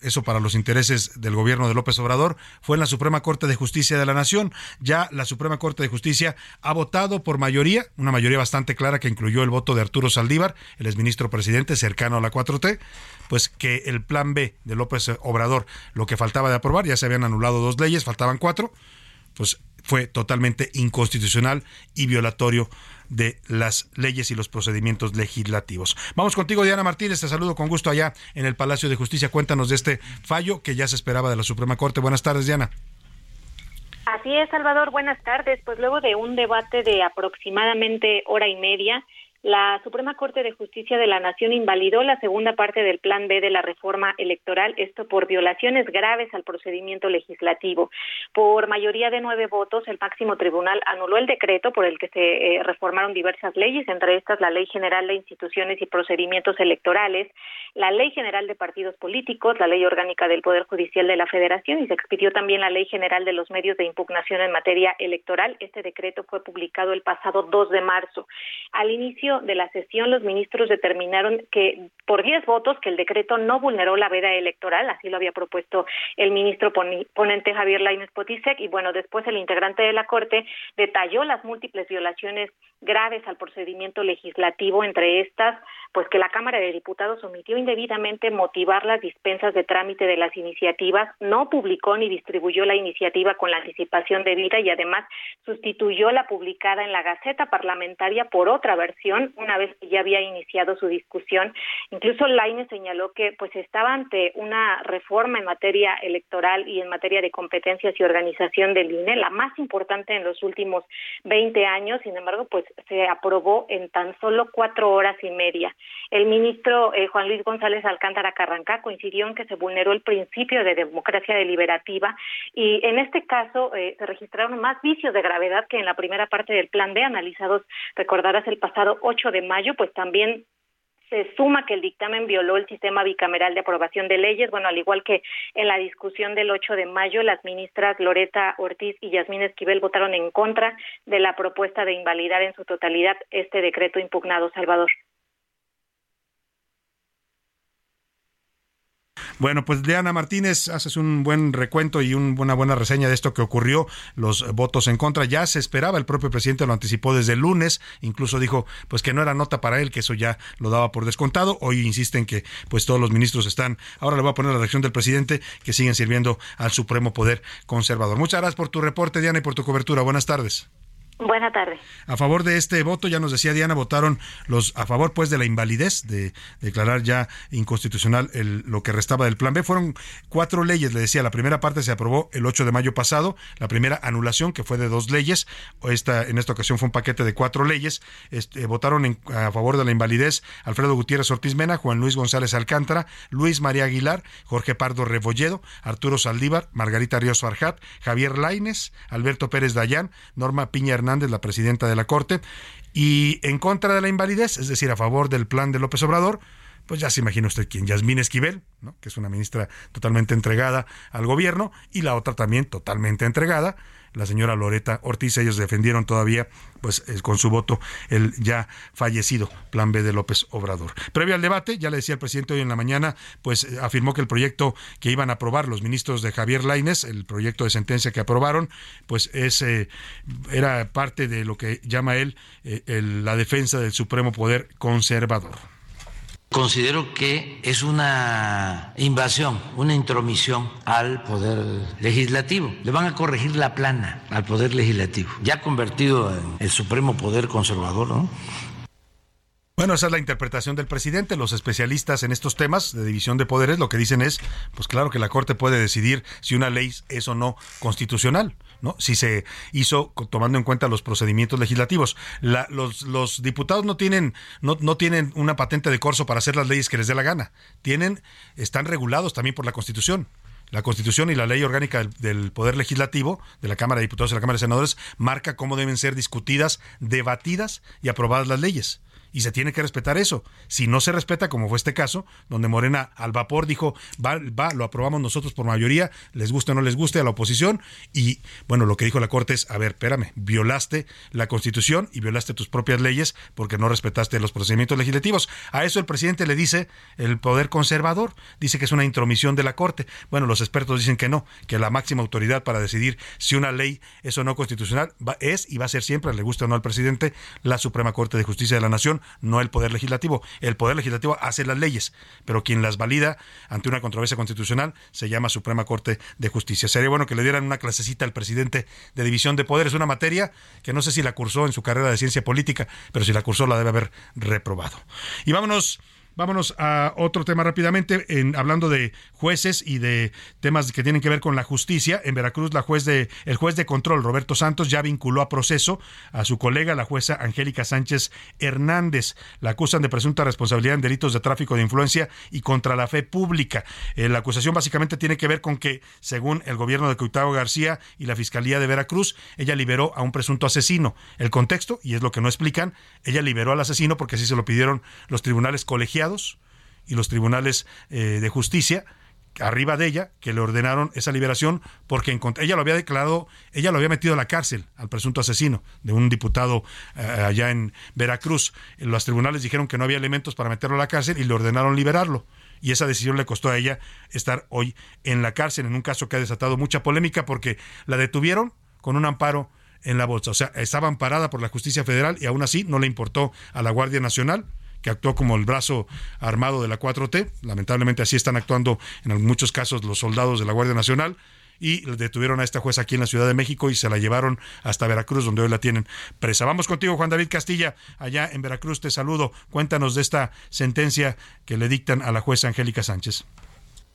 eso para los intereses del gobierno de López Obrador, fue en la Suprema Corte de Justicia de la Nación. Ya la Suprema Corte de Justicia ha votado por mayoría, una mayoría bastante clara que incluyó el voto de Arturo Saldívar, el exministro presidente cercano a la 4T, pues que el plan B de López Obrador, lo que faltaba de aprobar, ya se habían anulado dos leyes, faltaban cuatro, pues fue totalmente inconstitucional y violatorio de las leyes y los procedimientos legislativos. Vamos contigo, Diana Martínez. Te saludo con gusto allá en el Palacio de Justicia. Cuéntanos de este fallo que ya se esperaba de la Suprema Corte. Buenas tardes, Diana. Así es, Salvador. Buenas tardes. Pues luego de un debate de aproximadamente hora y media, la Suprema Corte de Justicia de la Nación invalidó la segunda parte del Plan B de la reforma electoral, esto por violaciones graves al procedimiento legislativo. Por mayoría de nueve votos, el máximo tribunal anuló el decreto por el que se eh, reformaron diversas leyes, entre estas la Ley General de Instituciones y Procedimientos Electorales, la Ley General de Partidos Políticos, la Ley Orgánica del Poder Judicial de la Federación y se expidió también la Ley General de los Medios de Impugnación en materia electoral. Este decreto fue publicado el pasado 2 de marzo. Al inicio de la sesión, los ministros determinaron que por 10 votos que el decreto no vulneró la veda electoral, así lo había propuesto el ministro ponente Javier Lainez Potisek, y bueno, después el integrante de la Corte detalló las múltiples violaciones graves al procedimiento legislativo, entre estas, pues que la Cámara de Diputados omitió indebidamente motivar las dispensas de trámite de las iniciativas, no publicó ni distribuyó la iniciativa con la anticipación debida y además sustituyó la publicada en la Gaceta Parlamentaria por otra versión, una vez que ya había iniciado su discusión. Incluso Laine señaló que pues estaba ante una reforma en materia electoral y en materia de competencias y organización del INE, la más importante en los últimos 20 años. Sin embargo, pues se aprobó en tan solo cuatro horas y media. El ministro eh, Juan Luis González Alcántara Carrancá coincidió en que se vulneró el principio de democracia deliberativa y en este caso eh, se registraron más vicios de gravedad que en la primera parte del plan B analizados, recordarás, el pasado 8 de mayo, pues también se suma que el dictamen violó el sistema bicameral de aprobación de leyes. Bueno, al igual que en la discusión del 8 de mayo, las ministras Loreta Ortiz y Yasmín Esquivel votaron en contra de la propuesta de invalidar en su totalidad este decreto impugnado, Salvador. Bueno, pues Diana Martínez, haces un buen recuento y una buena reseña de esto que ocurrió, los votos en contra. Ya se esperaba, el propio presidente lo anticipó desde lunes, incluso dijo pues que no era nota para él, que eso ya lo daba por descontado. Hoy insisten que pues todos los ministros están, ahora le voy a poner la reacción del presidente, que siguen sirviendo al Supremo Poder Conservador. Muchas gracias por tu reporte, Diana, y por tu cobertura. Buenas tardes. Buena tarde. A favor de este voto, ya nos decía Diana, votaron los a favor pues de la invalidez de declarar ya inconstitucional el, lo que restaba del plan B. Fueron cuatro leyes, le decía, la primera parte se aprobó el 8 de mayo pasado, la primera anulación que fue de dos leyes, esta en esta ocasión fue un paquete de cuatro leyes. Este, votaron a favor de la invalidez Alfredo Gutiérrez Ortiz Mena, Juan Luis González Alcántara, Luis María Aguilar, Jorge Pardo Rebolledo, Arturo Saldívar, Margarita Ríos Farjat, Javier Laines, Alberto Pérez Dayán, Norma Piña Hernández la presidenta de la Corte, y en contra de la invalidez, es decir, a favor del plan de López Obrador, pues ya se imagina usted quién, Yasmín Esquivel, ¿no? que es una ministra totalmente entregada al gobierno, y la otra también totalmente entregada la señora Loreta Ortiz. Ellos defendieron todavía, pues eh, con su voto, el ya fallecido Plan B de López Obrador. Previo al debate, ya le decía el presidente hoy en la mañana, pues eh, afirmó que el proyecto que iban a aprobar los ministros de Javier Laines, el proyecto de sentencia que aprobaron, pues es, eh, era parte de lo que llama él la defensa del supremo poder conservador. Considero que es una invasión, una intromisión al poder legislativo. Le van a corregir la plana al poder legislativo, ya convertido en el supremo poder conservador, ¿no? Bueno, esa es la interpretación del presidente. Los especialistas en estos temas de división de poderes lo que dicen es, pues claro que la Corte puede decidir si una ley es o no constitucional. ¿No? Si se hizo tomando en cuenta los procedimientos legislativos. los, los, diputados no tienen, no, no tienen una patente de corso para hacer las leyes que les dé la gana. Tienen, están regulados también por la Constitución la Constitución y la ley orgánica del, del, Poder Legislativo, de la Cámara de Diputados y la Cámara de Senadores, marca cómo deben ser discutidas, debatidas y aprobadas las leyes y se tiene que respetar eso. Si no se respeta, como fue este caso, donde Morena al vapor dijo, va, va, lo aprobamos nosotros por mayoría, les guste o no les guste a la oposición, y bueno, lo que dijo la Corte es, a ver, espérame, violaste la Constitución y violaste tus propias leyes porque no respetaste los procedimientos legislativos. A eso el presidente le dice el poder conservador, dice que es una intromisión de la Corte. Bueno, los expertos dicen que no, que la máxima autoridad para decidir si una ley es o no constitucional es y va a ser siempre, le guste o no al presidente, la Suprema Corte de Justicia de la Nación, no el Poder Legislativo. El Poder Legislativo hace las leyes, pero quien las valida ante una controversia constitucional se llama Suprema Corte de Justicia. Sería bueno que le dieran una clasecita al presidente de División de Poderes, una materia que no sé si la cursó en su carrera de ciencia política, pero si la cursó la debe haber reprobado. Y vámonos Vámonos a otro tema rápidamente, en, hablando de jueces y de temas que tienen que ver con la justicia. En Veracruz, la juez de, el juez de control, Roberto Santos, ya vinculó a proceso a su colega, la jueza Angélica Sánchez Hernández. La acusan de presunta responsabilidad en delitos de tráfico de influencia y contra la fe pública. Eh, la acusación básicamente tiene que ver con que, según el gobierno de Cuitavo García y la Fiscalía de Veracruz, ella liberó a un presunto asesino. El contexto, y es lo que no explican, ella liberó al asesino porque así se lo pidieron los tribunales colegiados y los tribunales eh, de justicia arriba de ella que le ordenaron esa liberación porque ella lo había declarado, ella lo había metido a la cárcel al presunto asesino de un diputado eh, allá en Veracruz. Los tribunales dijeron que no había elementos para meterlo a la cárcel y le ordenaron liberarlo. Y esa decisión le costó a ella estar hoy en la cárcel, en un caso que ha desatado mucha polémica porque la detuvieron con un amparo en la bolsa. O sea, estaba amparada por la justicia federal y aún así no le importó a la Guardia Nacional que actuó como el brazo armado de la 4T. Lamentablemente así están actuando en muchos casos los soldados de la Guardia Nacional y detuvieron a esta jueza aquí en la Ciudad de México y se la llevaron hasta Veracruz, donde hoy la tienen presa. Vamos contigo, Juan David Castilla, allá en Veracruz. Te saludo. Cuéntanos de esta sentencia que le dictan a la jueza Angélica Sánchez.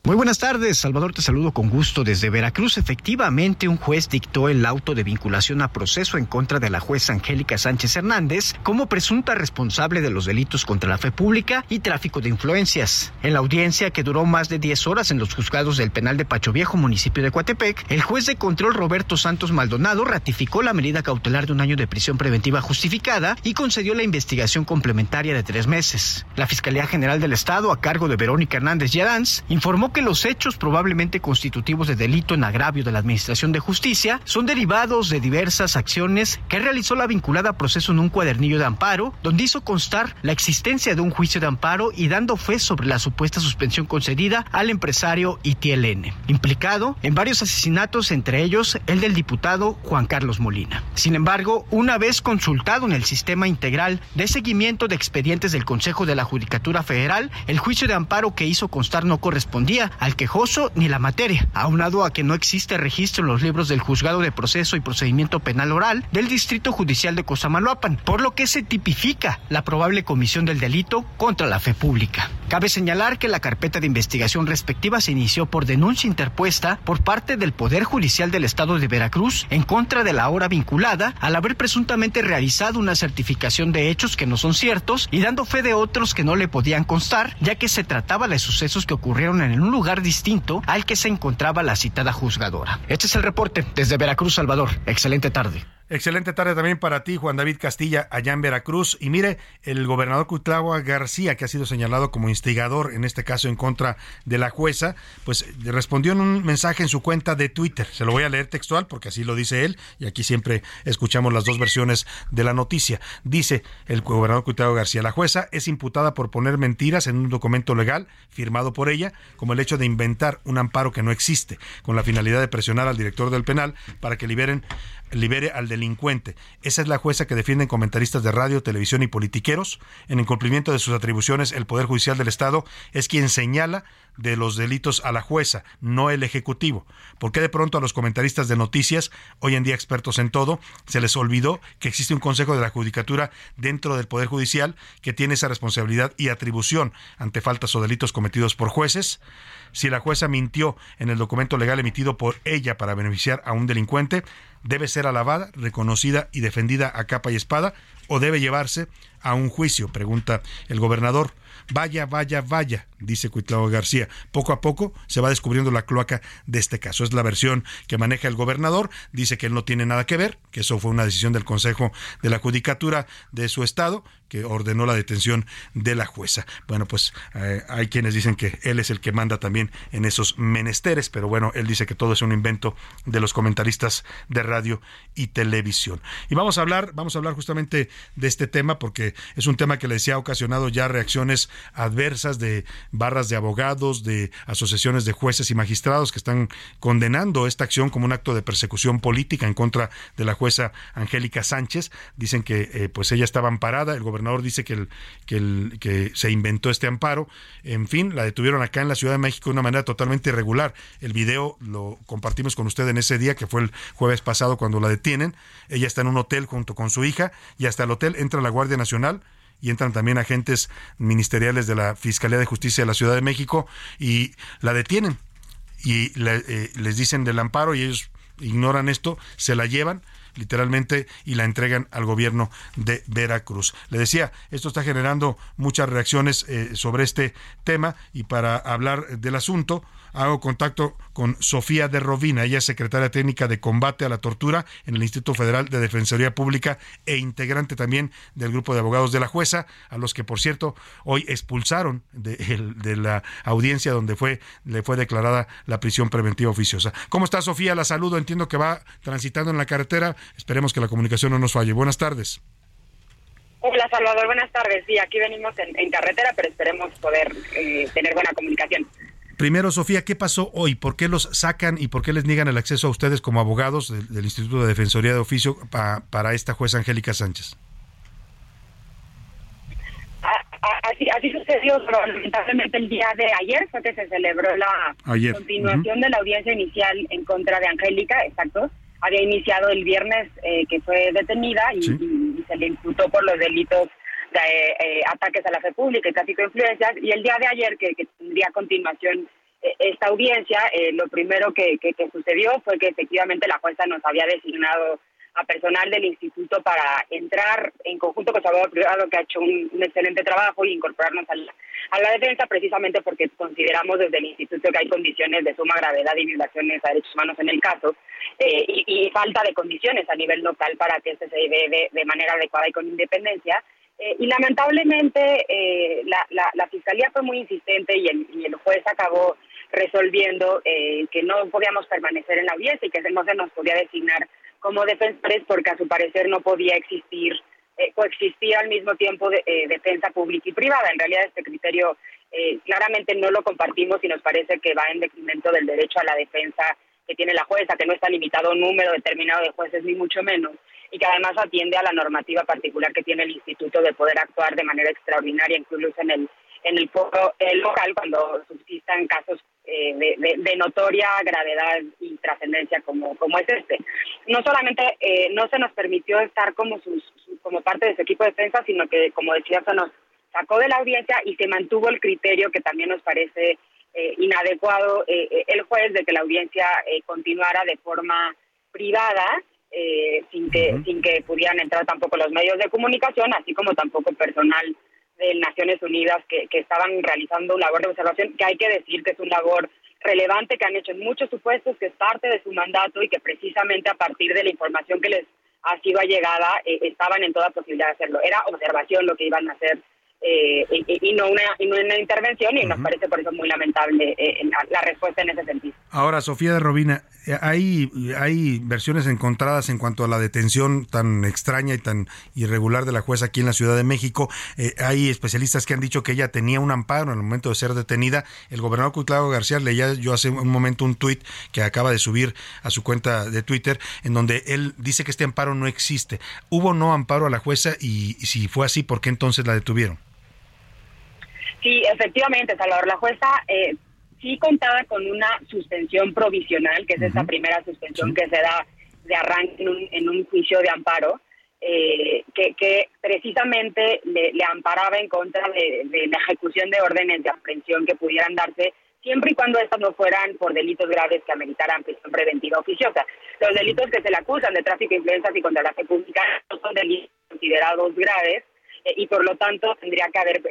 Muy buenas tardes, Salvador, te saludo con gusto desde Veracruz. Efectivamente, un juez dictó el auto de vinculación a proceso en contra de la jueza Angélica Sánchez Hernández como presunta responsable de los delitos contra la fe pública y tráfico de influencias. En la audiencia, que duró más de 10 horas en los juzgados del penal de Pacho Viejo, municipio de Coatepec, el juez de control Roberto Santos Maldonado ratificó la medida cautelar de un año de prisión preventiva justificada y concedió la investigación complementaria de tres meses. La Fiscalía General del Estado, a cargo de Verónica Hernández Yaranz, informó que los hechos probablemente constitutivos de delito en agravio de la Administración de Justicia son derivados de diversas acciones que realizó la vinculada proceso en un cuadernillo de amparo, donde hizo constar la existencia de un juicio de amparo y dando fe sobre la supuesta suspensión concedida al empresario ITLN, implicado en varios asesinatos, entre ellos el del diputado Juan Carlos Molina. Sin embargo, una vez consultado en el sistema integral de seguimiento de expedientes del Consejo de la Judicatura Federal, el juicio de amparo que hizo constar no correspondía al quejoso ni la materia, aunado a que no existe registro en los libros del Juzgado de Proceso y Procedimiento Penal Oral del Distrito Judicial de Cosamaloapan, por lo que se tipifica la probable comisión del delito contra la fe pública. Cabe señalar que la carpeta de investigación respectiva se inició por denuncia interpuesta por parte del Poder Judicial del Estado de Veracruz en contra de la hora vinculada al haber presuntamente realizado una certificación de hechos que no son ciertos y dando fe de otros que no le podían constar, ya que se trataba de sucesos que ocurrieron en un lugar distinto al que se encontraba la citada juzgadora. Este es el reporte desde Veracruz, Salvador. Excelente tarde. Excelente tarde también para ti, Juan David Castilla, allá en Veracruz. Y mire, el gobernador Cuitlagua García, que ha sido señalado como instigador, en este caso en contra de la jueza, pues respondió en un mensaje en su cuenta de Twitter. Se lo voy a leer textual porque así lo dice él, y aquí siempre escuchamos las dos versiones de la noticia. Dice el gobernador Cuitlagua García, la jueza es imputada por poner mentiras en un documento legal firmado por ella, como el hecho de inventar un amparo que no existe, con la finalidad de presionar al director del penal para que liberen libere al delincuente. Esa es la jueza que defienden comentaristas de radio, televisión y politiqueros. En incumplimiento de sus atribuciones, el Poder Judicial del Estado es quien señala de los delitos a la jueza, no el Ejecutivo. ¿Por qué de pronto a los comentaristas de noticias, hoy en día expertos en todo, se les olvidó que existe un Consejo de la Judicatura dentro del Poder Judicial que tiene esa responsabilidad y atribución ante faltas o delitos cometidos por jueces? Si la jueza mintió en el documento legal emitido por ella para beneficiar a un delincuente, debe ser alabada, reconocida y defendida a capa y espada o debe llevarse a un juicio, pregunta el gobernador. Vaya, vaya, vaya, dice Cuitlao García. Poco a poco se va descubriendo la cloaca de este caso. Es la versión que maneja el gobernador. Dice que él no tiene nada que ver, que eso fue una decisión del Consejo de la Judicatura de su estado que ordenó la detención de la jueza. Bueno, pues eh, hay quienes dicen que él es el que manda también en esos menesteres, pero bueno, él dice que todo es un invento de los comentaristas de radio y televisión. Y vamos a hablar, vamos a hablar justamente de este tema porque es un tema que les ha ocasionado ya reacciones adversas de barras de abogados, de asociaciones de jueces y magistrados que están condenando esta acción como un acto de persecución política en contra de la jueza Angélica Sánchez. Dicen que eh, pues ella estaba amparada, el gobernador dice que, que, que se inventó este amparo. En fin, la detuvieron acá en la Ciudad de México de una manera totalmente irregular. El video lo compartimos con usted en ese día, que fue el jueves pasado cuando la detienen. Ella está en un hotel junto con su hija y hasta el hotel entra la Guardia Nacional y entran también agentes ministeriales de la Fiscalía de Justicia de la Ciudad de México y la detienen y eh, les dicen del amparo y ellos ignoran esto, se la llevan literalmente, y la entregan al gobierno de Veracruz. Le decía, esto está generando muchas reacciones eh, sobre este tema y para hablar del asunto, hago contacto con Sofía de Rovina, ella es secretaria técnica de combate a la tortura en el Instituto Federal de Defensoría Pública e integrante también del grupo de abogados de la jueza, a los que por cierto hoy expulsaron de, la audiencia donde fue, le fue declarada la prisión preventiva oficiosa. ¿Cómo está Sofía? La saludo, entiendo que va transitando en la carretera, esperemos que la comunicación no nos falle. Buenas tardes. Hola Salvador, buenas tardes. Sí, aquí venimos en, carretera, pero esperemos poder eh, tener buena comunicación. Primero, Sofía, ¿qué pasó hoy? ¿Por qué los sacan y por qué les niegan el acceso a ustedes como abogados del, Instituto de Defensoría de Oficio para esta jueza Angélica Sánchez? Así, así sucedió, lamentablemente el día de ayer fue que se celebró la continuación de la audiencia inicial en contra de Angélica, exacto. Había iniciado el viernes eh, que fue detenida y, se le imputó por los delitos de eh, ataques a la fe pública y tráfico de influencias. Y el día de ayer, que, tendría continuación eh, esta audiencia, eh, lo primero que, sucedió fue que efectivamente la jueza nos había designado a personal del instituto para entrar en conjunto con abogado privado que ha hecho un, excelente trabajo y incorporarnos a la, a defensa precisamente porque consideramos desde el instituto que hay condiciones de suma gravedad y violaciones a derechos humanos en el caso y, y, falta de condiciones a nivel local para que este se lleve de manera adecuada y con independencia eh, y lamentablemente eh, la, la, fiscalía fue muy insistente y el, y el juez acabó resolviendo eh, que no podíamos permanecer en la audiencia y que no se nos podía designar como defensores porque a su parecer no podía existir coexistir al mismo tiempo de, defensa pública y privada. En realidad este criterio claramente no lo compartimos y nos parece que va en detrimento del derecho a la defensa que tiene la jueza, que no está limitado a un número determinado de jueces ni mucho menos y que además atiende a la normativa particular que tiene el instituto de poder actuar de manera extraordinaria, incluso en el en el foro local cuando subsistan casos eh, de, notoria gravedad y trascendencia como, como es este. No solamente eh, no se nos permitió estar como sus, como parte de su equipo de defensa, sino que, como decía, se nos sacó de la audiencia y se mantuvo el criterio que también nos parece eh, inadecuado el juez de que la audiencia continuara de forma privada eh, sin que sin que pudieran entrar tampoco los medios de comunicación, así como tampoco personal de Naciones Unidas que, que estaban realizando un labor de observación, que hay que decir que es un labor relevante que han hecho en muchos supuestos, que es parte de su mandato y que precisamente a partir de la información que les ha sido allegada eh, estaban en toda posibilidad de hacerlo. Era observación lo que iban a hacer eh, y, no una, una intervención y nos parece por eso muy lamentable eh, la, respuesta en ese sentido. Ahora, Sofía de Robina, eh, hay, hay versiones encontradas en cuanto a la detención tan extraña y tan irregular de la jueza aquí en la Ciudad de México. hay especialistas que han dicho que ella tenía un amparo en el momento de ser detenida. El gobernador Cuitlavo García leía yo hace un momento un tuit que acaba de subir a su cuenta de Twitter en donde él dice que este amparo no existe. ¿Hubo no amparo a la jueza y si fue así, por qué entonces la detuvieron? Sí, efectivamente, Salvador. La jueza eh, sí contaba con una suspensión provisional, que es esa primera suspensión que se da de arranque en un, juicio de amparo, eh, que, precisamente le, amparaba en contra de, la ejecución de órdenes de aprehensión que pudieran darse siempre y cuando estas no fueran por delitos graves que ameritaran prisión preventiva oficiosa. Los delitos que se le acusan de tráfico de influencias y contra la fe pública no son delitos considerados graves eh, y por lo tanto tendría que haber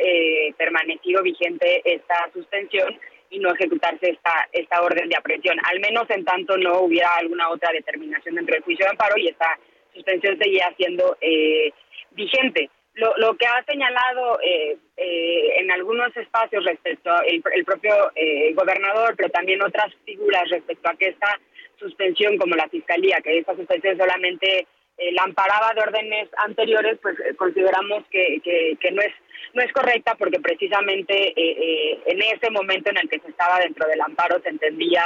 permanecido vigente esta suspensión y no ejecutarse esta, esta orden de aprehensión, al menos en tanto no hubiera alguna otra determinación dentro del juicio de amparo y esta suspensión seguía siendo vigente. Lo, lo que ha señalado eh, eh, en algunos espacios respecto al el propio eh, gobernador, pero también otras figuras respecto a que esta suspensión, como la Fiscalía, que esta suspensión solamente la amparaba de órdenes anteriores, pues consideramos que, que, no es no es correcta porque precisamente en ese momento en el que se estaba dentro del amparo se entendía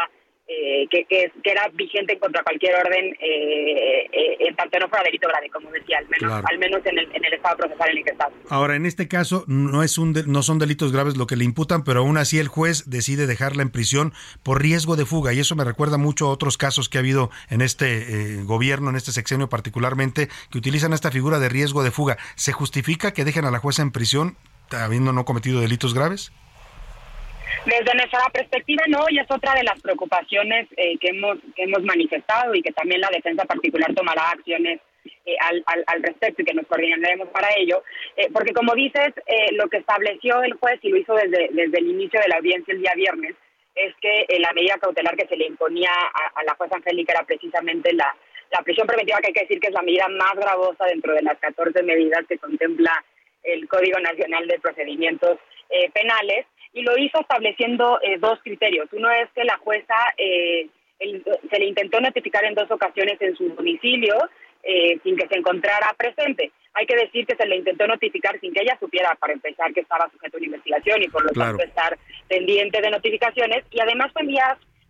eh, que, que, era vigente contra cualquier orden, eh, eh, en tanto no fuera delito grave, como decía, al menos, al menos en, el, en el estado procesal en el que está. Ahora, en este caso, no, es un no son delitos graves lo que le imputan, pero aún así el juez decide dejarla en prisión por riesgo de fuga, y eso me recuerda mucho a otros casos que ha habido en este gobierno, en este sexenio particularmente, que utilizan esta figura de riesgo de fuga. ¿Se justifica que dejen a la jueza en prisión habiendo no cometido delitos graves? Desde nuestra perspectiva, no, y es otra de las preocupaciones eh, que, hemos, que hemos manifestado y que también la defensa particular tomará acciones eh, al, al, respecto y que nos coordinaremos para ello, eh, porque como dices, lo que estableció el juez y lo hizo desde, el inicio de la audiencia el día viernes es que la medida cautelar que se le imponía a, la jueza Angélica era precisamente la, la prisión preventiva, que hay que decir que es la medida más gravosa dentro de las 14 medidas que contempla el Código Nacional de Procedimientos Penales y lo hizo estableciendo eh, dos criterios. Uno es que la jueza eh, se le intentó notificar en dos ocasiones en su domicilio eh, sin que se encontrara presente. Hay que decir que se le intentó notificar sin que ella supiera, para empezar, que estaba sujeto a una investigación y por lo tanto estar pendiente de notificaciones. Y además fue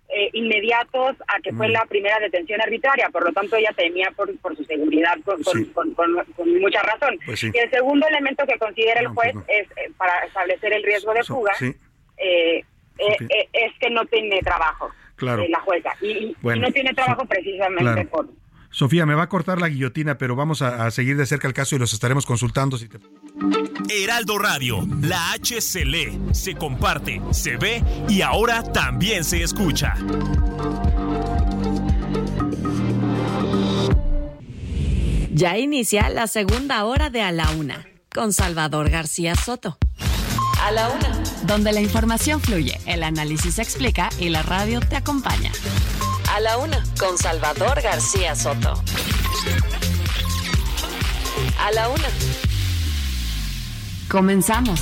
enviadas inmediatos a que fue mm. la primera detención arbitraria, por lo tanto ella temía por, por su seguridad con, con, mucha razón. Pues y el segundo elemento que considera el juez es para establecer el riesgo de fuga, eh, eh, es que no tiene trabajo claro. la jueza. Y, no tiene trabajo precisamente por... Sofía, me va a cortar la guillotina, pero vamos a, seguir de cerca el caso y los estaremos consultando. Si Heraldo Radio, la H se lee, se comparte, se ve y ahora también se escucha. Ya inicia la segunda hora de A la Una con Salvador García Soto. A la Una, donde la información fluye, el análisis se explica y la radio te acompaña. A la una, con Salvador García Soto. A la una. Comenzamos.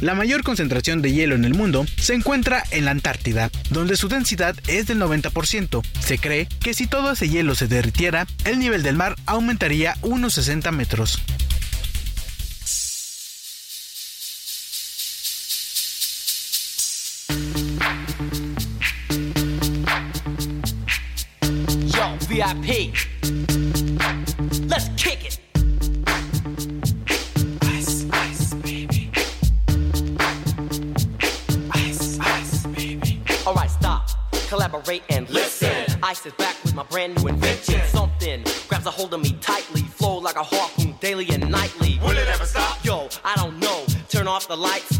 La mayor concentración de hielo en el mundo se encuentra en la Antártida, donde su densidad es del 90%. Se cree que si todo ese hielo se derritiera, el nivel del mar aumentaría unos 60 metros. VIP. Let's kick it. Ice, ice, baby. Ice, ice, baby. All right, stop. Collaborate and listen. Ice is back with my brand new invention. Something grabs a hold of me tightly, flow like a harpoon daily and nightly. Will it ever stop? Yo, I don't know. Turn off the lights and I'll glow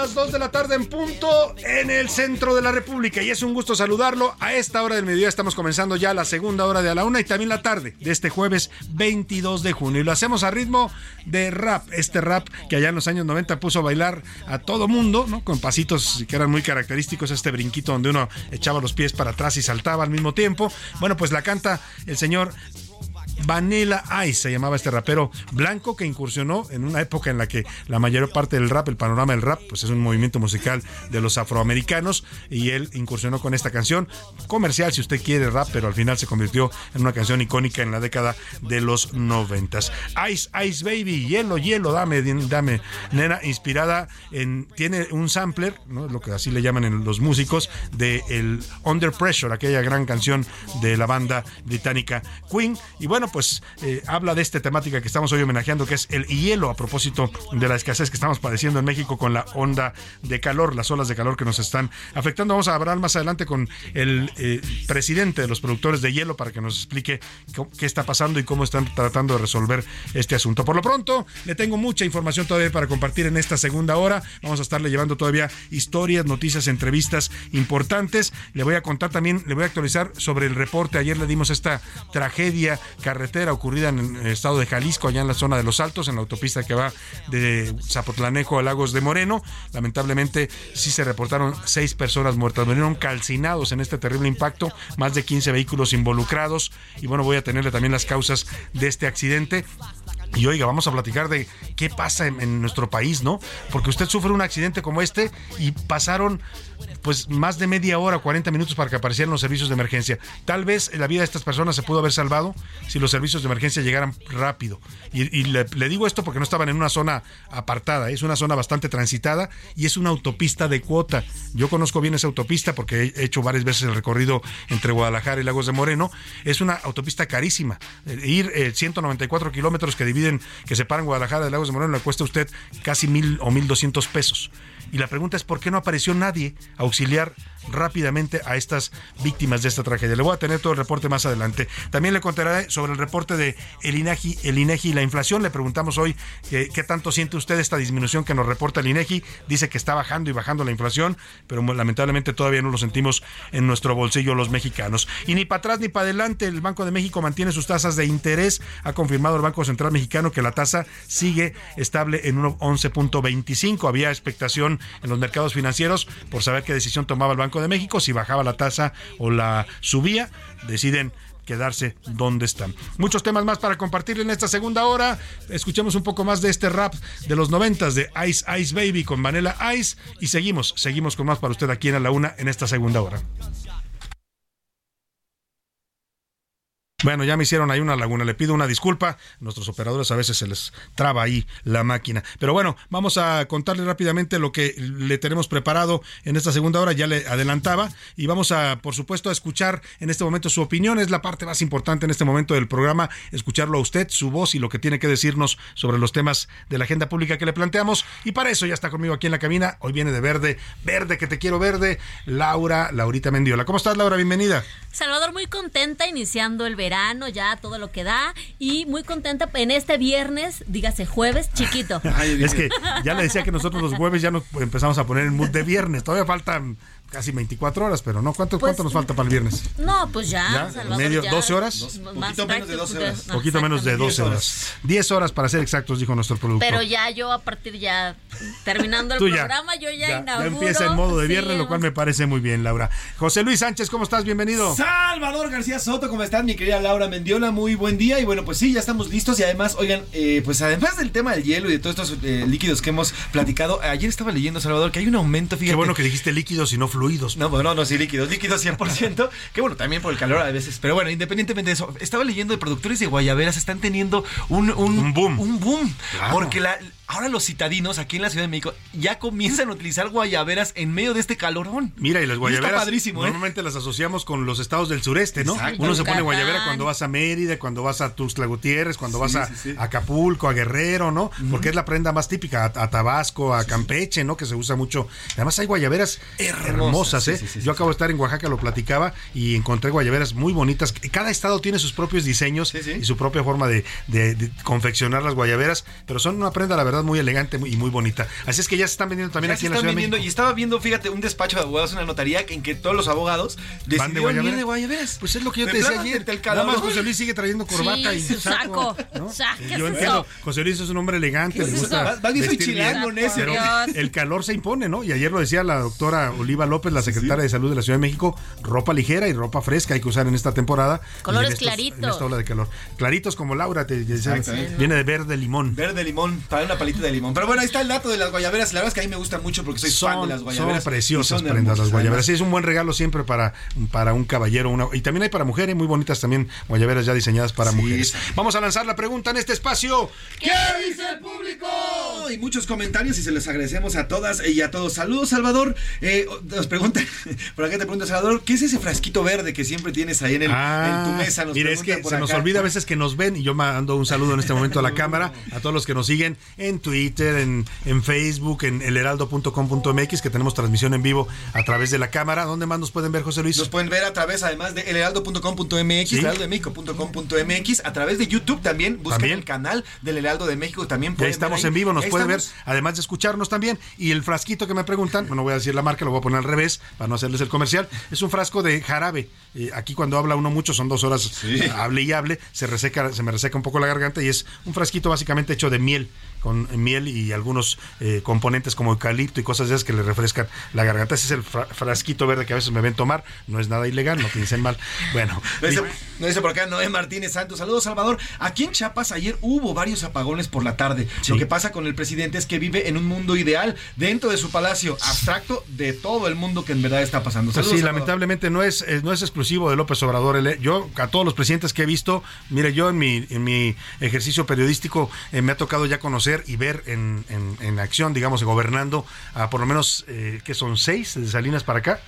Las 2 de la tarde en punto en el centro de la República y es un gusto saludarlo. A esta hora del mediodía estamos comenzando ya la segunda hora de a la una y también la tarde de este jueves 22 de junio. Y lo hacemos a ritmo de rap, este rap que allá en los años 90 puso a bailar a todo mundo, ¿no? Con pasitos que eran muy característicos, este brinquito donde uno echaba los pies para atrás y saltaba al mismo tiempo. Bueno, pues la canta el señor Vanilla Ice, se llamaba este rapero blanco que incursionó en una época en la que la mayor parte del rap, el panorama del rap, pues es un movimiento musical de los afroamericanos y él incursionó con esta canción comercial, si usted quiere rap, pero al final se convirtió en una canción icónica en la década de los noventas. Ice, Ice Baby, hielo, hielo, dame, dame, nena, inspirada en, tiene un sampler, ¿no? lo que así le llaman en los músicos, de el Under Pressure, aquella gran canción de la banda británica Queen. Y bueno, pues eh, habla de esta temática que estamos hoy homenajeando, que es el hielo, a propósito de la escasez que estamos padeciendo en México con la onda de calor, las olas de calor que nos están afectando. Vamos a hablar más adelante con el eh, presidente de los productores de hielo para que nos explique qué está pasando y cómo están tratando de resolver este asunto. Por lo pronto, le tengo mucha información todavía para compartir en esta segunda hora. Vamos a estarle llevando todavía historias, noticias, entrevistas importantes. Le voy a contar también, le voy a actualizar sobre el reporte. Ayer le dimos esta tragedia carretera ocurrida en el estado de Jalisco, allá en la zona de Los Altos, en la autopista que va de Zapotlanejo a Lagos de Moreno. Lamentablemente sí se reportaron seis personas muertas, murieron calcinados en este terrible impacto, más de 15 vehículos involucrados y bueno, voy a tenerle también las causas de este accidente. Y oiga, vamos a platicar de qué pasa en, en, nuestro país, ¿no? Porque usted sufre un accidente como este y pasaron pues más de media hora, 40 minutos para que aparecieran los servicios de emergencia. Tal vez la vida de estas personas se pudo haber salvado si los servicios de emergencia llegaran rápido. Y, le, digo esto porque no estaban en una zona apartada, es una zona bastante transitada y es una autopista de cuota. Yo conozco bien esa autopista porque he hecho varias veces el recorrido entre Guadalajara y Lagos de Moreno. Es una autopista carísima. Eh, ir eh, 194 kilómetros que dividen, que separan Guadalajara de Lagos de Moreno le cuesta a usted casi mil o mil doscientos pesos. Y la pregunta es por qué no apareció nadie auxiliar rápidamente a estas víctimas de esta tragedia. Le voy a tener todo el reporte más adelante. También le contaré sobre el reporte de el INEGI, el INEGI y la inflación. Le preguntamos hoy eh, qué tanto siente usted esta disminución que nos reporta el INEGI. Dice que está bajando y bajando la inflación, pero lamentablemente todavía no lo sentimos en nuestro bolsillo los mexicanos. Y ni para atrás ni para adelante, el Banco de México mantiene sus tasas de interés. Ha confirmado el Banco Central Mexicano que la tasa sigue estable en 11.25. Había expectación en los mercados financieros por saber qué decisión tomaba el Banco de México, si bajaba la tasa o la subía, deciden quedarse donde están. Muchos temas más para compartir en esta segunda hora. Escuchemos un poco más de este rap de los noventas de Ice Ice Baby con Vanilla Ice y seguimos, seguimos con más para usted aquí en A la Una en esta segunda hora. Bueno, ya me hicieron ahí una laguna, le pido una disculpa. Nuestros operadores a veces se les traba ahí la máquina. Pero bueno, vamos a contarle rápidamente lo que le tenemos preparado en esta segunda hora, ya le adelantaba. Y vamos a, por supuesto, a escuchar en este momento su opinión. Es la parte más importante en este momento del programa, escucharlo a usted, su voz y lo que tiene que decirnos sobre los temas de la agenda pública que le planteamos. Y para eso ya está conmigo aquí en la cabina. Hoy viene de verde, verde que te quiero verde, Laura, Laurita Mendiola. ¿Cómo estás, Laura? Bienvenida. Salvador, muy contenta iniciando el verano verano ya, todo lo que da. Y muy contenta en este viernes, dígase jueves, chiquito. Ay, es que ya le decía que nosotros los jueves ya nos empezamos a poner el mood de viernes. Todavía faltan casi 24 horas, pero no. ¿Cuánto, Pues, cuánto nos falta para el viernes? No, pues ya, ¿Ya? Salvador, ¿Medio? ya. ¿12 horas? Más Poquito menos de 12 horas. práctico, Poquito menos de 12 exactamente. horas. 10 horas para ser exactos, dijo nuestro productor. Pero ya yo a partir ya, terminando el programa, yo ya, Ya, ya inauguro. empieza en modo de viernes, Sí, lo cual me parece muy bien, Laura. José Luis Sánchez, ¿cómo estás? Bienvenido. Salvador García Soto, ¿cómo estás, mi querida Laura Mendiola? Muy buen día. Y bueno, pues sí, ya estamos listos. Y además, oigan, eh, pues además del tema del hielo y de todos estos eh, líquidos que hemos platicado, ayer estaba leyendo, Salvador, que hay un aumento, fíjate. Qué bueno que dijiste líquidos y no fluidos. No, bueno, no, sí, líquidos, líquidos 100%. que bueno, también por el calor a veces. Pero bueno, independientemente de eso, estaba leyendo de productores de guayaberas, están teniendo un, un, boom. Un boom. Claro. Porque la, ahora los citadinos aquí en la Ciudad de México ya comienzan a utilizar guayaberas en medio de este calorón. Mira, y las Y guayaberas Está padrísimo, ¿eh? normalmente las asociamos con los estados del sureste, ¿no? Exacto. Uno se pone guayabera cuando vas a Mérida, cuando vas a Tuxtla Gutiérrez, cuando Sí, vas a sí, sí. Acapulco, a Guerrero, ¿no? Porque es la prenda más típica, a, a Tabasco, a Campeche, ¿no? Que se usa mucho. Además hay guayaberas hermosas, ¿eh? sí, sí, Yo acabo de estar en Oaxaca, lo platicaba, y encontré guayaberas muy bonitas. Cada estado tiene sus propios diseños Sí, sí. y su propia forma de, de- de confeccionar las guayaberas, pero son una prenda, la verdad, verdad muy elegante y muy bonita. Así es que ya se están vendiendo también aquí en la Ciudad vendiendo, Y estaba viendo, fíjate, un despacho de abogados, una notaría en que todos los abogados van de guayaberas. Pues es lo que yo te decía ayer. Nada más José Luis sigue trayendo corbata y saco. Yo entiendo, José Luis es un hombre elegante, le gusta el calor se impone, ¿no? Y ayer lo decía la doctora Oliva López, la secretaria de Salud de la Ciudad de México, ropa ligera y ropa fresca hay que usar en esta temporada. Colores claritos. En esta ola de calor. Claritos como Laura, te, viene de verde limón. Verde limón, para una palita de limón. Pero bueno, ahí está el dato de las guayaberas. La verdad es que a mí me gusta mucho porque soy fan de las guayaberas. Son preciosas prendas las guayaberas. Sí, es un buen regalo siempre para, para un caballero. Una, y también hay para mujeres, muy bonitas también guayaberas ya diseñadas para mujeres. Vamos a lanzar la pregunta en este espacio. ¿Qué dice el público? Y muchos comentarios y se les agradecemos a todas y a todos. Saludos, Salvador. Eh, nos pregunta, por acá te pregunta, Salvador, ¿qué es ese frasquito verde que siempre tienes ahí en, el, en tu mesa? Nos mira, es que se nos olvida a veces que nos ven y yo mando un saludo en este momento a la cámara, a todos los que nos siguen en Twitter, en, en Facebook, en elheraldo.com.mx, que tenemos transmisión en vivo a través de la cámara. ¿Dónde más nos pueden ver, José Luis? Nos pueden ver a través, además de elheraldo.com.mx, ¿Sí? heraldodemexico.com.mx, a través de YouTube también. Busquen el canal del Heraldo de México, también pueden estamos en vivo, nos pueden ver, además de escucharnos también. Y el frasquito que me preguntan, no voy a decir la marca, lo voy a poner al revés para no hacerles el comercial. Es un frasco de jarabe. Eh, aquí cuando habla uno mucho, son dos horas, hable y hable, se reseca, se me reseca un poco la garganta y es un frasquito básicamente hecho de miel con miel y algunos eh, componentes como eucalipto y cosas de esas que le refrescan la garganta. Ese es el frasquito verde que a veces me ven tomar. No es nada ilegal, no piensen mal. Bueno. No dice, no dice por acá Noé Martínez Santos. Saludos, Salvador. Aquí en Chiapas ayer hubo varios apagones por la tarde. Lo que pasa con el presidente es que vive en un mundo ideal dentro de su palacio, abstracto de todo el mundo que en verdad está pasando. Pues sí, lamentablemente no es, no es exclusivo de López Obrador. Yo, a todos los presidentes que he visto, mire, yo en mi, en mi ejercicio periodístico eh, me ha tocado ya conocer y ver en, en, acción, digamos, gobernando a por lo menos, eh, que son seis de Salinas para acá.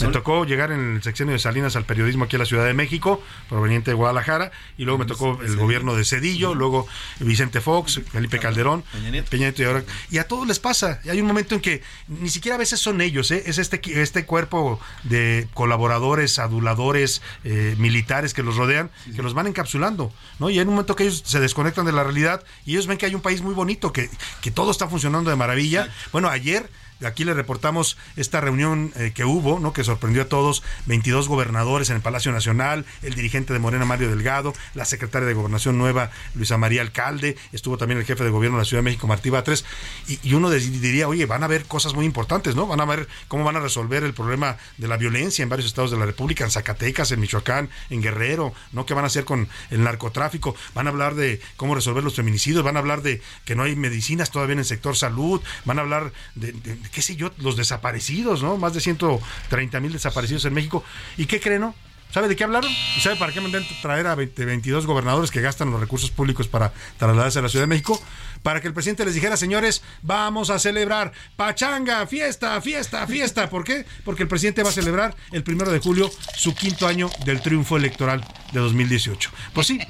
Me tocó llegar en el sexenio de Salinas al periodismo aquí a la Ciudad de México, proveniente de Guadalajara, y luego me tocó el gobierno de Cedillo, luego Vicente Fox, Felipe Calderón, Peña Nieto, y, ahora, y a todos les pasa. Y hay un momento en que ni siquiera a veces son ellos, ¿eh? es este, este cuerpo de colaboradores, aduladores, eh, militares que los rodean, que los van encapsulando, ¿no? Y hay un momento que ellos se desconectan de la realidad y ellos ven que hay un país muy bonito, que, que todo está funcionando de maravilla. Bueno, ayer Aquí le reportamos esta reunión eh, que hubo, ¿no? que sorprendió a todos, 22 gobernadores en el Palacio Nacional, el dirigente de Morena Mario Delgado, la secretaria de Gobernación Nueva Luisa María Alcalde, estuvo también el jefe de gobierno de la Ciudad de México Martí Batres, y, uno diría, oye, van a haber cosas muy importantes, ¿no? Van a ver cómo van a resolver el problema de la violencia en varios estados de la República, en Zacatecas, en Michoacán, en Guerrero, ¿no? ¿Qué van a hacer con el narcotráfico? Van a hablar de cómo resolver los feminicidios, van a hablar de que no hay medicinas todavía en el sector salud, van a hablar de qué sé yo, los desaparecidos, ¿no? Más de 130 mil desaparecidos en México. ¿Y qué creen, no? ¿Sabe de qué hablaron? ¿Y sabe para qué mandan traer a 22 gobernadores que gastan los recursos públicos para trasladarse a la Ciudad de México? Para que el presidente les dijera, señores, vamos a celebrar pachanga, fiesta, fiesta, fiesta. ¿Por qué? Porque el presidente va a celebrar el primero de julio su quinto año del triunfo electoral de 2018. Pues sí,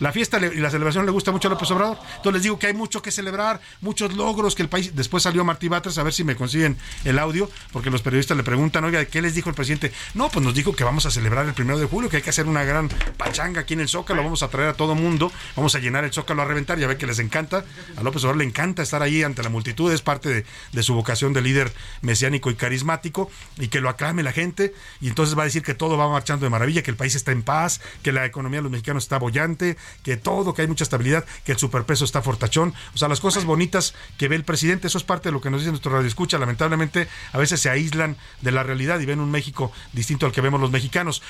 la fiesta y la celebración le gusta mucho a López Obrador. Entonces les digo que hay mucho que celebrar, muchos logros que el país. Después salió Martí Batres, a ver si me consiguen el audio, porque los periodistas le preguntan, oiga, ¿qué les dijo el presidente? No, pues nos dijo que vamos a celebrar el primero de julio, que hay que hacer una gran pachanga aquí en el Zócalo, vamos a traer a todo mundo, vamos a llenar el Zócalo a reventar, ya ve que les encanta, a López Obrador le encanta estar ahí ante la multitud, es parte de, su vocación de líder mesiánico y carismático, y que lo aclame la gente, y entonces va a decir que todo va marchando de maravilla, que el país está en paz, que la economía de los mexicanos está bollante, que todo, que hay mucha estabilidad, que el superpeso está fortachón, o sea, las cosas bonitas que ve el presidente, eso es parte de lo que nos dice nuestro radio escucha, lamentablemente a veces se aíslan de la realidad y ven un México distinto al que vemos los mexicanos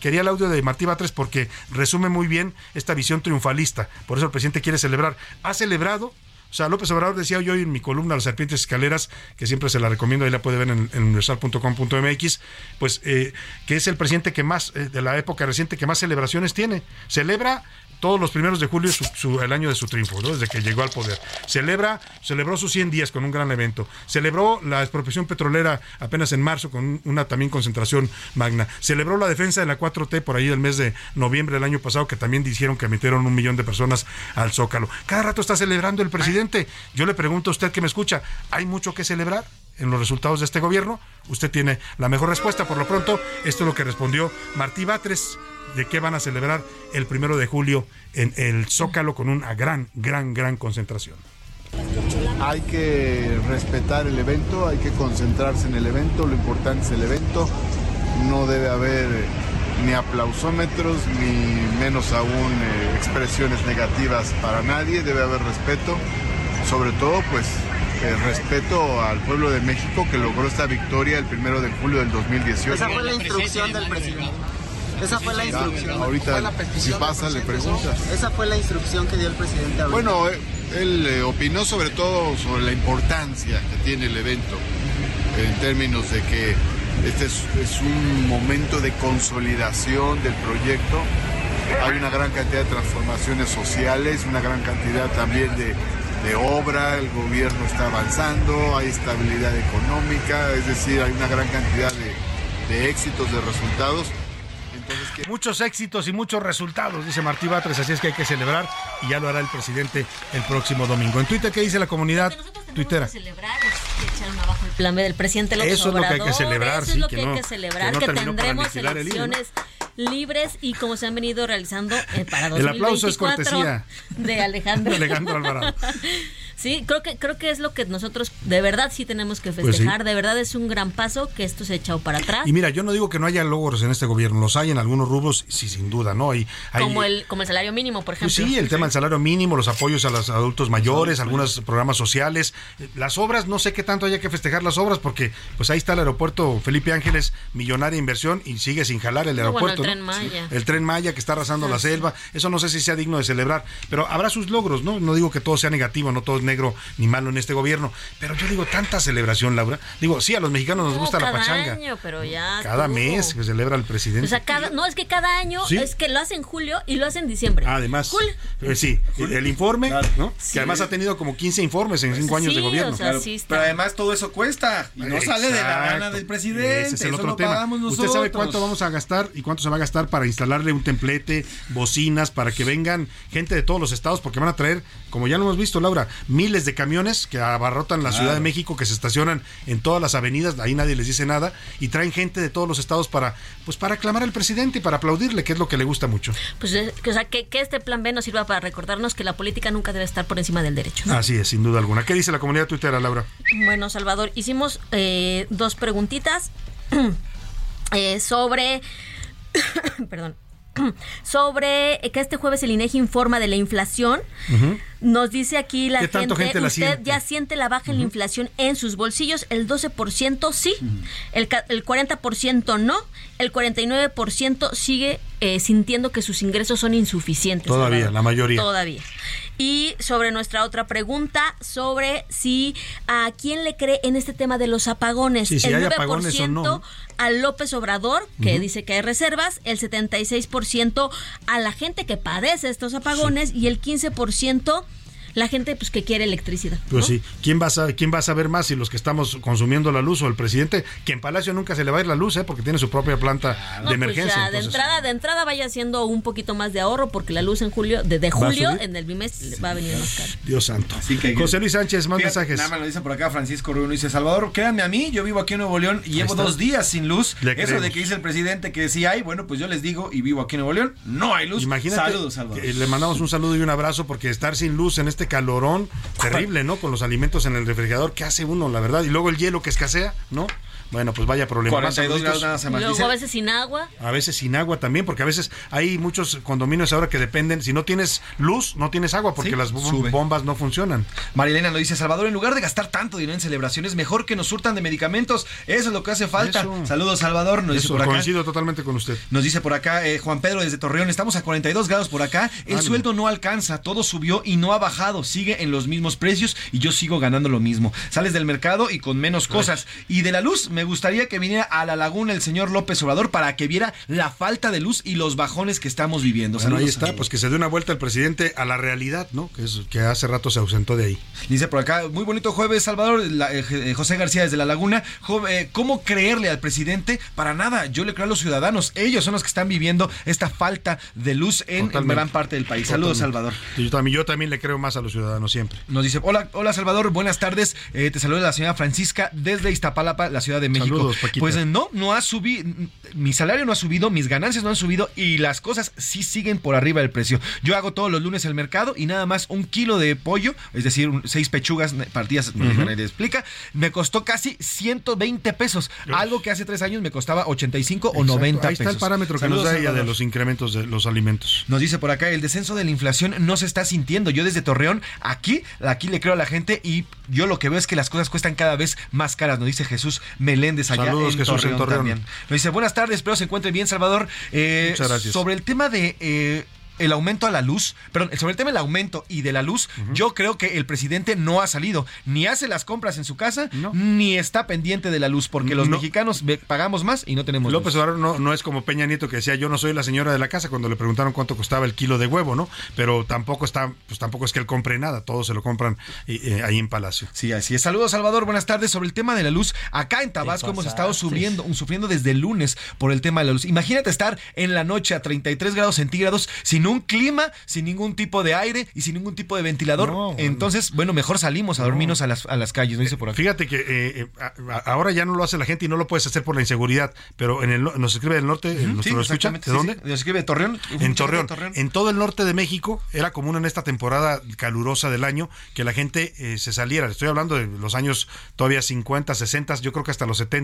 quería el audio de Martí Batres porque resume muy bien esta visión triunfalista. Por eso el presidente quiere celebrar. Ha celebrado o sea, López Obrador decía hoy en mi columna Las Serpientes Escaleras, que siempre se la recomiendo, ahí la puede ver en, universal.com.mx, pues eh, que es el presidente que más, eh, de la época reciente, que más celebraciones tiene. Celebra todos los primeros de julio su, el año de su triunfo, desde que llegó al poder. Celebra, celebró sus 100 días con un gran evento. Celebró la expropiación petrolera apenas en marzo con una también concentración magna. Celebró la defensa de la 4T por ahí el mes de noviembre del año pasado, que también dijeron que metieron un millón de personas al Zócalo. Cada rato está celebrando el presidente. Yo le pregunto a usted que me escucha, ¿hay mucho que celebrar? En los resultados de este gobierno? Usted tiene la mejor respuesta. Por lo pronto, esto es lo que respondió Martí Batres, de qué van a celebrar el primero de julio en el Zócalo con una gran, gran, gran concentración. hay que respetar el evento, hay que concentrarse en el evento, lo importante es el evento, no debe haber ni aplausómetros, ni menos aún eh, expresiones negativas para nadie, debe haber respeto, sobre todo pues el respeto al pueblo de México que logró esta victoria el primero de julio del 2018. Esa fue la instrucción del presidente. Esa fue la instrucción. ahorita, si pasa, le preguntas. Esa fue la instrucción que dio el presidente. Bueno, eh, él eh, opinó sobre todo sobre la importancia que tiene el evento, en términos de que este es, un momento de consolidación del proyecto. Hay una gran cantidad de transformaciones sociales, una gran cantidad también de, obra, el gobierno está avanzando, hay estabilidad económica, es decir, hay una gran cantidad de, de éxitos, de resultados. Muchos éxitos y muchos resultados, dice Martí Batres, así es que hay que celebrar y ya lo hará el presidente el próximo domingo. En Twitter, ¿qué dice la comunidad? Twittera. celebrar abajo el plan B del presidente López Eso es lo que hay que celebrar, Eso es lo que, hay que celebrar, que, tendremos elecciones libres y como se han venido realizando eh, para 2024 El aplauso es cortesía de Alejandro. Alejandro Alvarado. Sí, creo que creo que es lo que nosotros de verdad sí tenemos que pues festejar. De verdad es un gran paso que esto se ha echado para atrás. Y mira, yo no digo que no haya logros en este gobierno, los hay en algunos rubros, sí, sin duda, ¿no? Hay, como el como el salario mínimo, por ejemplo. Pues sí, el tema del salario mínimo, los apoyos a los adultos mayores, algunos programas sociales, las obras, no sé qué tanto haya que festejar las obras porque pues ahí está el aeropuerto Felipe Ángeles, millonaria inversión y sigue sin jalar el aeropuerto. el tren Maya. El tren Maya que está arrasando la selva, eso no sé si sea digno de celebrar, pero habrá sus logros, ¿no? No digo que todo sea negativo, no todo negro ni malo en este gobierno. Pero yo digo, tanta celebración, Laura. Digo, sí, a los mexicanos nos gusta la pachanga. Cada año, pero ya. Cada mes que celebra el presidente. O sea, cada, no, es que cada año es que lo hacen en julio y lo hacen en diciembre. Además. Eh, sí, el, informe, ¿no? Que además ha tenido como 15 informes en 5 años de gobierno. pero además todo eso cuesta y no sale de la gana del presidente. Ese es el otro tema. ¿Usted sabe cuánto vamos a gastar y cuánto se va a gastar para instalarle un templete, bocinas, para que vengan gente de todos los estados? Porque van a traer, como ya lo hemos visto, Laura, miles de camiones que abarrotan la Ciudad de México, que se estacionan en todas las avenidas, ahí nadie les dice nada, y traen gente de todos los estados para, pues para aclamar al presidente y para aplaudirle, que es lo que le gusta mucho. Pues eh, o sea, que, este plan B nos sirva para recordarnos que la política nunca debe estar por encima del derecho. Así es, sin duda alguna. ¿Qué dice la comunidad tuitera, Laura? Bueno, Salvador, hicimos eh, dos preguntitas eh, sobre... perdón sobre que este jueves el INEGI informa de la inflación. Nos dice aquí la gente, usted ya siente la baja en la inflación en sus bolsillos, el 12% sí, el, el 40% no, el 49% sigue eh, sintiendo que sus ingresos son insuficientes. Todavía, la mayoría. Todavía. Y sobre nuestra otra pregunta, sobre si a quién le cree en este tema de los apagones. el 9% a López Obrador, que dice que hay reservas, el 76% a la gente que padece estos apagones y el 15% la gente pues que quiere electricidad. Pues sí, ¿quién va, a, ¿quién va a saber más si los que estamos consumiendo la luz o el presidente? Que en Palacio nunca se le va a ir la luz, ¿eh? porque tiene su propia planta de pues emergencia. de entrada, de entrada vaya haciendo un poquito más de ahorro porque la luz en julio, desde julio en el bimestre va a venir más caro. Dios santo. José Luis Sánchez, más mensajes. Nada más lo dice por acá Francisco Rubio, dice Salvador, créanme a mí, yo vivo aquí en Nuevo León y llevo dos días sin luz. Eso de que dice el presidente que sí hay, bueno, pues yo les digo y vivo aquí en Nuevo León, no hay luz. Imagínate, Saludos, Salvador. Le mandamos un saludo y un abrazo porque estar sin luz en este calorón terrible, ¿no? Con los alimentos en el refrigerador, ¿qué hace uno, la verdad? Y luego el hielo que escasea, ¿no? Bueno, pues vaya problema. 42 grados nada más. Luego a veces sin agua. A veces sin agua también, porque a veces hay muchos condominios ahora que dependen, si no tienes luz, no tienes agua, porque las bombas no funcionan. Marilena lo dice, Salvador, en lugar de gastar tanto dinero en celebraciones, mejor que nos surtan de medicamentos. Eso es lo que hace falta. Saludos, Salvador. Nos dice por acá. Coincido totalmente con usted. Nos dice por acá eh, Juan Pedro desde Torreón, estamos a 42 grados por acá. El sueldo no alcanza, todo subió y no ha bajado. Sigue en los mismos precios y yo sigo ganando lo mismo. Sales del mercado y con menos cosas. Y de la luz, me gustaría que viniera a la laguna el señor López Obrador para que viera la falta de luz y los bajones que estamos viviendo. Bueno, ahí está, pues que se dé una vuelta el presidente a la realidad, ¿no? Que, es, que hace rato se ausentó de ahí. Dice por acá, muy bonito jueves, Salvador, eh, eh, José García desde la laguna. Eh, ¿Cómo creerle al presidente? Para nada, yo le creo a los ciudadanos. Ellos son los que están viviendo esta falta de luz en gran parte del país. Saludos, Salvador. Yo también, yo también le creo más a a los ciudadanos siempre. Nos dice, hola, hola Salvador, buenas tardes. Eh, te saluda la señora Francisca desde Iztapalapa, la Ciudad de México. Saludos, Paquita. Pues eh, no, no ha subido, mi salario no ha subido, mis ganancias no han subido y las cosas sí siguen por arriba del precio. Yo hago todos los lunes el mercado y nada más un kilo de pollo, es decir, seis pechugas partidas, Ujú. nadie explica, me costó casi 120 pesos. Algo que hace tres años me costaba 85 o Exacto, 90 Ahí está pesos. el parámetro que Saludos, nos da ella de los incrementos de los alimentos. Nos dice por acá, el descenso de la inflación no se está sintiendo. Yo desde Torreón, aquí, aquí le creo a la gente y yo lo que veo es que las cosas cuestan cada vez más caras. Nos dice Jesús Meléndez allá Saludos, en, Jesús, Torreón en Torreón. también. Nos dice, buenas tardes, espero se encuentre bien, Salvador. Eh, Muchas gracias. Sobre el tema de... eh, el aumento a la luz, perdón, sobre el tema del aumento y de la luz, yo creo que el presidente no ha salido, ni hace las compras en su casa, ni está pendiente de la luz, porque los No. mexicanos pagamos más y no tenemos López luz. Obrador no, no es como Peña Nieto que decía yo no soy la señora de la casa cuando le preguntaron cuánto costaba el kilo de huevo, ¿no? Pero tampoco está, pues tampoco es que él compre nada, todos se lo compran eh, eh, ahí en Palacio. Sí, así es. Saludos, Salvador. Buenas tardes. Sobre el tema de la luz, acá en Tabasco hemos estado subiendo, sufriendo desde el lunes por el tema de la luz. Imagínate estar en la noche a 33 grados centígrados sin un clima, sin ningún tipo de aire y sin ningún tipo de ventilador. Entonces, bueno, mejor salimos a dormirnos a las, a las calles, ¿no dice por aquí? Fíjate que eh, eh, ahora ya no lo hace la gente y no lo puedes hacer por la inseguridad, pero en el, no- nos escribe del norte, eh, nos sí, lo escucha, ¿de sí, dónde? sí. Nos escribe Torreón. En Torreón. En todo el norte de México era común en esta temporada calurosa del año que la gente eh, se saliera. Estoy hablando de los años todavía 50, 60, yo creo que hasta los 70.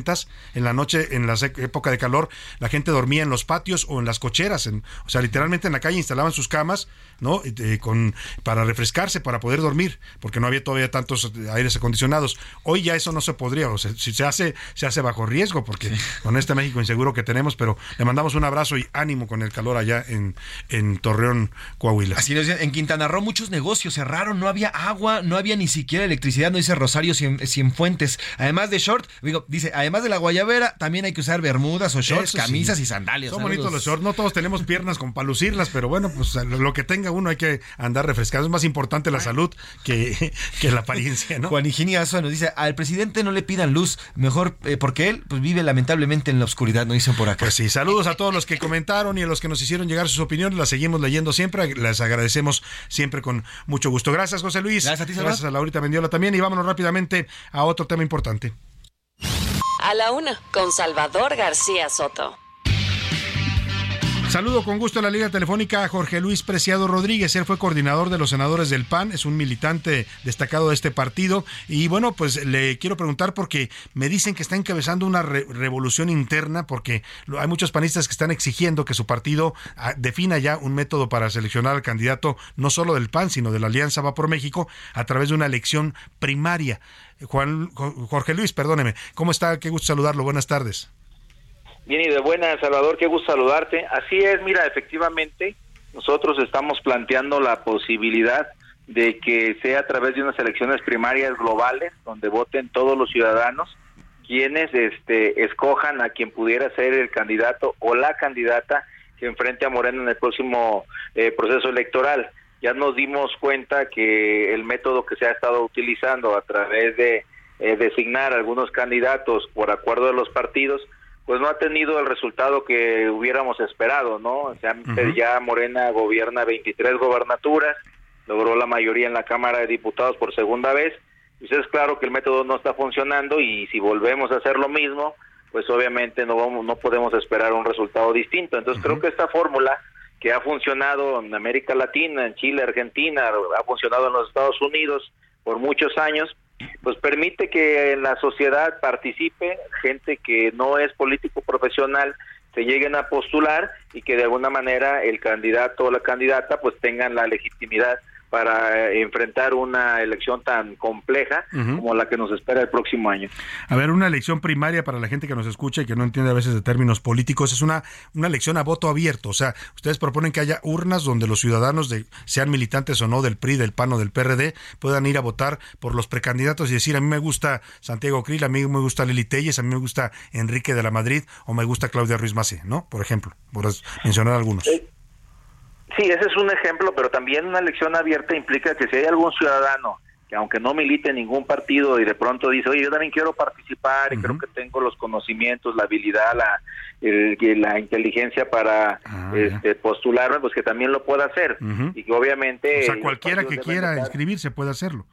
En la noche, en la época de calor, la gente dormía en los patios o en las cocheras. en- o sea, literalmente en la calle instalaban sus camas, ¿no? Eh, con, para refrescarse, para poder dormir, porque no había todavía tantos eh, aires acondicionados. Hoy ya eso no se podría. O sea, si se hace, se hace bajo riesgo, porque con este México inseguro que tenemos, pero le mandamos un abrazo y ánimo con el calor allá en, en Torreón, Coahuila. Así dice, en Quintana Roo muchos negocios cerraron, no había agua, no había ni siquiera electricidad, no dice Rosario Cien- Cienfuentes. Además de short, digo, dice, además de la guayabera, también hay que usar bermudas o shorts, Eso sí. camisas y sandalias. Son bonitos los shorts, no todos tenemos piernas como para lucirlas, pero bueno, pues lo que tenga uno hay que andar refrescado. Es más importante la salud que, que la apariencia, ¿no? Juan Higinia nos dice, al presidente no le pidan luz, mejor eh, porque él pues vive lamentablemente en la oscuridad, no dicen por acá. Pues sí, saludos a todos los que comentaron y a los que nos hicieron llegar sus opiniones. Las seguimos leyendo siempre. Les agradecemos siempre con mucho gusto. Gracias, José Luis. Gracias a ti. Gracias a Laurita Mendiola también. Y vámonos rápidamente a otro tema importante. A la una, con Salvador García Soto. Saludo con gusto en la línea telefónica a Jorge Luis Preciado Rodríguez. Él fue coordinador de los senadores del PAN, es un militante destacado de este partido. Y bueno, pues le quiero preguntar porque me dicen que está encabezando una re- revolución interna porque hay muchos panistas que están exigiendo que su partido ah, defina ya un método para seleccionar al candidato no solo del PAN, sino de la Alianza Va por México a través de una elección primaria. Juan Jorge Luis, perdóneme. ¿Cómo está? Qué gusto saludarlo. Buenas tardes. Bien y de buena, Salvador, qué gusto saludarte. Así es, mira, efectivamente, nosotros estamos planteando la posibilidad de que sea a través de unas elecciones primarias globales, donde voten todos los ciudadanos, quienes este, escojan a quien pudiera ser el candidato o la candidata que enfrente a Moreno en el próximo eh, proceso electoral. Ya nos dimos cuenta que el método que se ha estado utilizando a través de eh, designar algunos candidatos por acuerdo de los partidos, pues no ha tenido el resultado que hubiéramos esperado, ¿no? O sea, ya Morena gobierna 23 gobernaturas, logró la mayoría en la Cámara de Diputados por segunda vez, pues es claro que el método no está funcionando y si volvemos a hacer lo mismo, pues obviamente no vamos, no podemos esperar un resultado distinto. Entonces creo que esta fórmula que ha funcionado en América Latina, en Chile, Argentina, ha funcionado en los Estados Unidos por muchos años, pues permite que en la sociedad participe gente que no es político profesional, se lleguen a postular y que de alguna manera el candidato o la candidata pues tengan la legitimidad para eh, enfrentar una elección tan compleja como la que nos espera el próximo año. A ver, una elección primaria para la gente que nos escucha y que no entiende a veces de términos políticos es una, una elección a voto abierto. O sea, ustedes proponen que haya urnas donde los ciudadanos, de, sean militantes o no del PRI, del PAN o del PRD, puedan ir a votar por los precandidatos y decir, a mí me gusta Santiago Krill, a mí me gusta Lili Telles, a mí me gusta Enrique de la Madrid o me gusta Claudia Ruiz Macé, ¿no? Por ejemplo, por mencionar algunos. Sí, ese es un ejemplo, pero también una elección abierta implica que si hay algún ciudadano que aunque no milite en ningún partido y de pronto dice, oye, yo también quiero participar y creo que tengo los conocimientos, la habilidad, la, la inteligencia para ah, este, postularme, pues que también lo pueda hacer. Y que obviamente... O sea, cualquiera que quiera inscribirse puede hacerlo.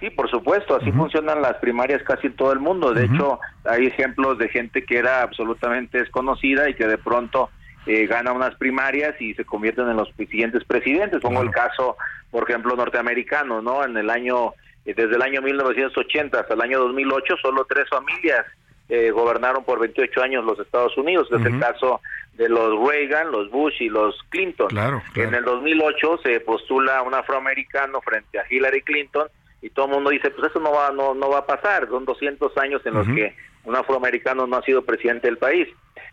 Sí, por supuesto, así funcionan las primarias casi en todo el mundo. De hecho, hay ejemplos de gente que era absolutamente desconocida y que de pronto eh, gana unas primarias y se convierten en los siguientes presidentes. Pongo el caso, por ejemplo, norteamericano, ¿no? En el año, eh, desde el año 1980 hasta el año 2008, solo tres familias eh, gobernaron por 28 años los Estados Unidos. Es el caso de los Reagan, los Bush y los Clinton. Claro, En el 2008 se postula un afroamericano frente a Hillary Clinton y todo el mundo dice, pues eso no va, no, no va a pasar. Son 200 años en los que un afroamericano no ha sido presidente del país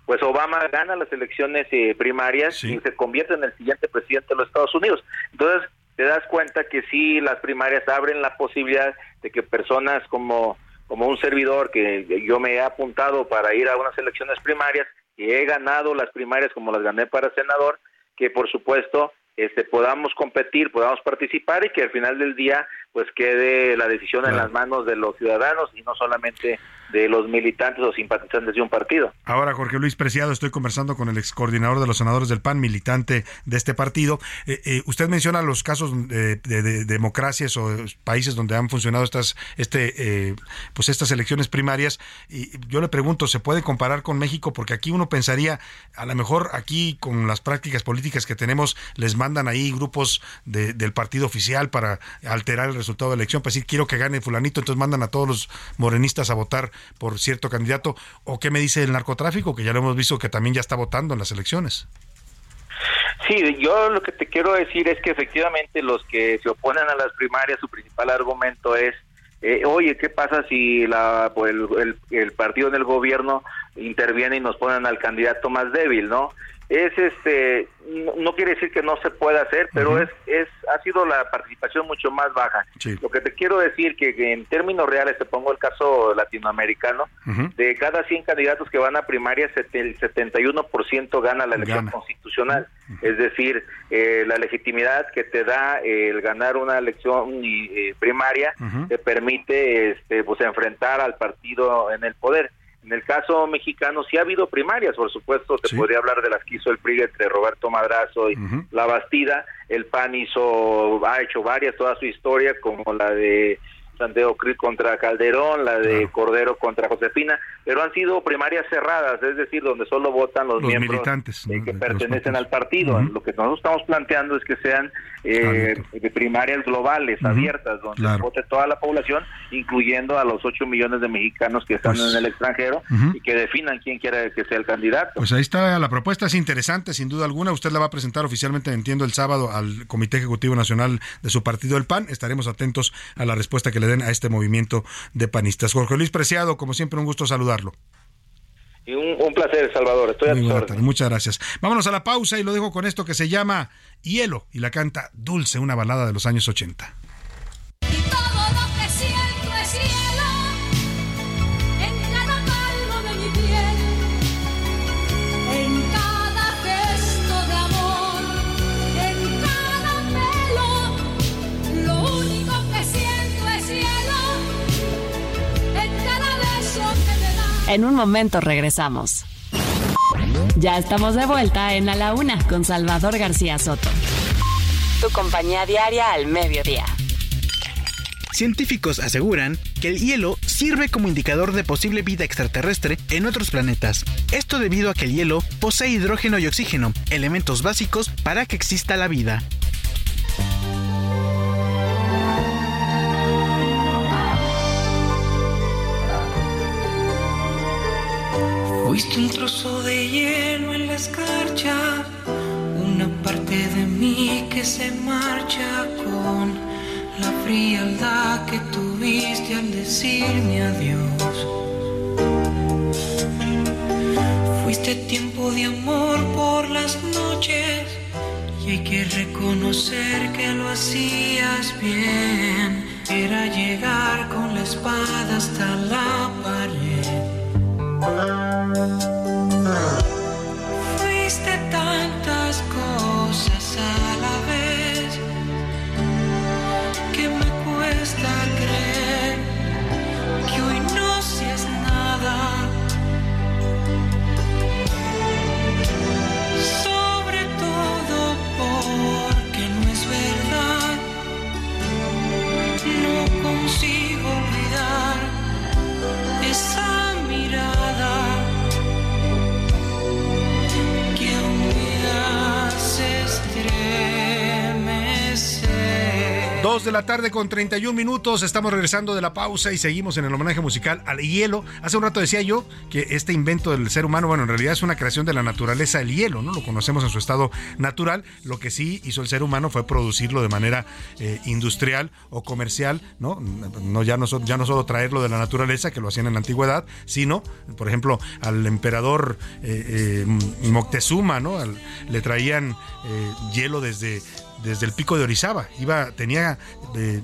pues Obama gana las elecciones eh, primarias y se convierte en el siguiente presidente de los Estados Unidos. Entonces, te das cuenta que sí, las primarias abren la posibilidad de que personas como, como un servidor, que yo me he apuntado para ir a unas elecciones primarias, y he ganado las primarias como las gané para senador, que por supuesto este, podamos competir, podamos participar y que al final del día pues quede la decisión en las manos de los ciudadanos y no solamente de los militantes o simpatizantes de un partido. Ahora, Jorge Luis Preciado, estoy conversando con el ex coordinador de los senadores del PAN, militante de este partido. Eh, eh, usted menciona los casos de, democracias o países donde han funcionado estas, este, eh, pues estas elecciones primarias. Y yo le pregunto, ¿se puede comparar con México? Porque aquí uno pensaría, a lo mejor aquí con las prácticas políticas que tenemos, les mandan ahí grupos del partido oficial para alterar el resultado de la elección, para decir, quiero que gane fulanito, entonces mandan a todos los morenistas a votar por cierto candidato. ¿O qué me dice el narcotráfico? Que ya lo hemos visto que también ya está votando en las elecciones. Sí, yo lo que te quiero decir es que efectivamente los que se oponen a las primarias, su principal argumento es, eh, oye, ¿qué pasa si la, pues, el, el, partido en el gobierno interviene y nos ponen al candidato más débil, ¿no? Es este no, quiere decir que no se pueda hacer pero es es ha sido la participación mucho más baja. Lo que te quiero decir que, en términos reales te pongo el caso latinoamericano de cada 100 candidatos que van a primarias el 71% gana la elección constitucional. Es decir eh, la legitimidad que te da el ganar una elección eh, primaria te permite este pues enfrentar al partido en el poder en el caso mexicano sí ha habido primarias, por supuesto, te podría hablar de las que hizo el PRI entre Roberto Madrazo y La Bastida, el PAN hizo, ha hecho varias toda su historia, como la de Santiago Cris contra Calderón, la de Cordero contra Josefina, pero han sido primarias cerradas, es decir, donde solo votan los, miembros militantes, que pertenecen al partido. Lo que nosotros estamos planteando es que sean eh, primarias globales, abiertas, donde vote toda la población, incluyendo a los 8 millones de mexicanos que están pues en el extranjero y que definan quién quiere que sea el candidato. Pues ahí está, la propuesta es interesante, sin duda alguna. Usted la va a presentar oficialmente, entiendo, el sábado al Comité Ejecutivo Nacional de su partido, el PAN. Estaremos atentos a la respuesta que le a este movimiento de panistas. Jorge Luis Preciado, como siempre, un gusto saludarlo. Y un, placer, Salvador. Estoy a Muchas gracias. Vámonos a la pausa y lo dejo con esto que se llama Hielo y la canta Dulce, una balada de los años 80. En un momento regresamos. Ya estamos de vuelta en A la Una con Salvador García Soto. Tu compañía diaria al mediodía. Científicos aseguran que el hielo sirve como indicador de posible vida extraterrestre en otros planetas. Esto debido a que el hielo posee hidrógeno y oxígeno, elementos básicos para que exista la vida. Fuiste un trozo de hielo en la escarcha, una parte de mí que se marcha con la frialdad que tuviste al decirme adiós. Fuiste tiempo de amor por las noches y hay que reconocer que lo hacías bien. Era llegar con la espada hasta la pared. Fuiste tantas cosas a la vez que me cuesta creer que hoy no seas nada. Dos de la tarde con 31 minutos. Estamos regresando de la pausa y seguimos en el homenaje musical al hielo. Hace un rato decía yo que este invento del ser humano, bueno, en realidad es una creación de la naturaleza, el hielo, ¿no? Lo conocemos en su estado natural. Lo que sí hizo el ser humano fue producirlo de manera eh, industrial o comercial, ¿no? no ya, no ya no solo traerlo de la naturaleza, que lo hacían en la antigüedad, sino, por ejemplo, al emperador eh, eh, Moctezuma, ¿no? le traían hielo desde desde el pico de Orizaba. Iba, tenía eh,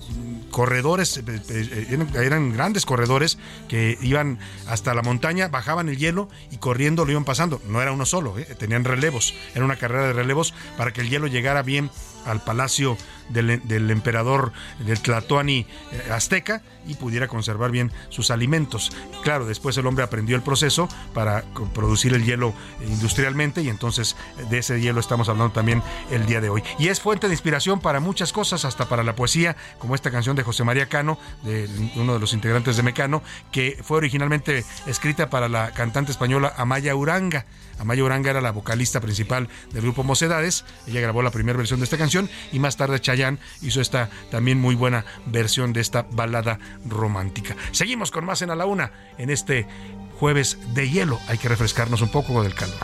corredores, eh, eh, eran grandes corredores que iban hasta la montaña, bajaban el hielo y corriendo lo iban pasando. No era uno solo, tenían relevos. Era una carrera de relevos para que el hielo llegara bien al palacio del, emperador del Tlatoani eh, azteca y pudiera conservar bien sus alimentos. Claro, después el hombre aprendió el proceso para producir el hielo industrialmente y entonces de ese hielo estamos hablando también el día de hoy. Y es fuente de inspiración para muchas cosas, hasta para la poesía, como esta canción de José María Cano, de uno de los integrantes de Mecano, que fue originalmente escrita para la cantante española Amaya Uranga. Amaya Uranga era la vocalista principal del grupo Mocedades. Ella grabó la primera versión de esta canción y más tarde Chayanne hizo esta también muy buena versión de esta balada romántica. Seguimos con más en A la Una en este jueves de hielo. Hay que refrescarnos un poco del calor.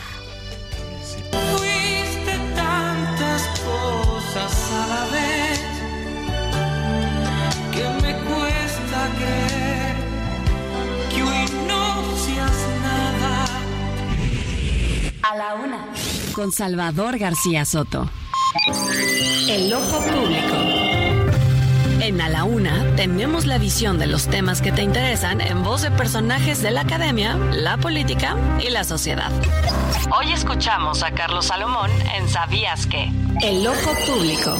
Fuiste tantas cosas a la vez que me cuesta creer que hoy no seas nada. A la una. Con Salvador García Soto. El ojo público. En A la Una tenemos la visión de los temas que te interesan en voz de personajes de la academia, la política y la sociedad. Hoy escuchamos a Carlos Salomón en Sabías que. El ojo público.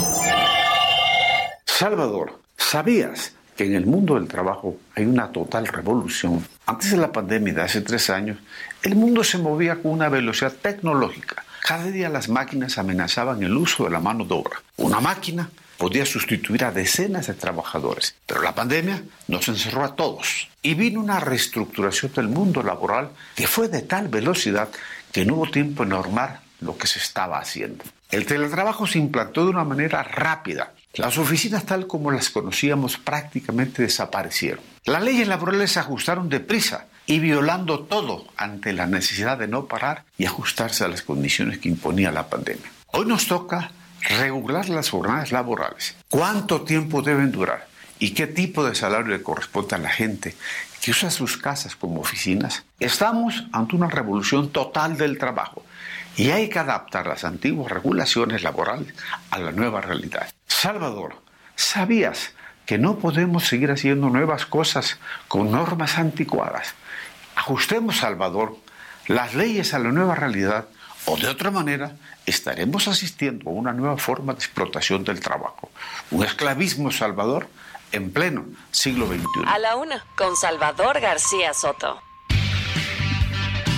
Salvador, ¿sabías que en el mundo del trabajo hay una total revolución? Antes de la pandemia de hace tres años, el mundo se movía con una velocidad tecnológica cada día las máquinas amenazaban el uso de la mano de obra. Una máquina podía sustituir a decenas de trabajadores, pero la pandemia nos encerró a todos y vino una reestructuración del mundo laboral que fue de tal velocidad que no hubo tiempo en normar lo que se estaba haciendo. El teletrabajo se implantó de una manera rápida. Las oficinas tal como las conocíamos prácticamente desaparecieron. Las leyes laborales se ajustaron deprisa y violando todo ante la necesidad de no parar y ajustarse a las condiciones que imponía la pandemia. Hoy nos toca regular las jornadas laborales. ¿Cuánto tiempo deben durar? ¿Y qué tipo de salario le corresponde a la gente que usa sus casas como oficinas? Estamos ante una revolución total del trabajo y hay que adaptar las antiguas regulaciones laborales a la nueva realidad. Salvador, ¿sabías que no podemos seguir haciendo nuevas cosas con normas anticuadas? Ajustemos, Salvador, las leyes a la nueva realidad o de otra manera estaremos asistiendo a una nueva forma de explotación del trabajo. Un esclavismo, Salvador, en pleno siglo XXI. A la una, con Salvador García Soto.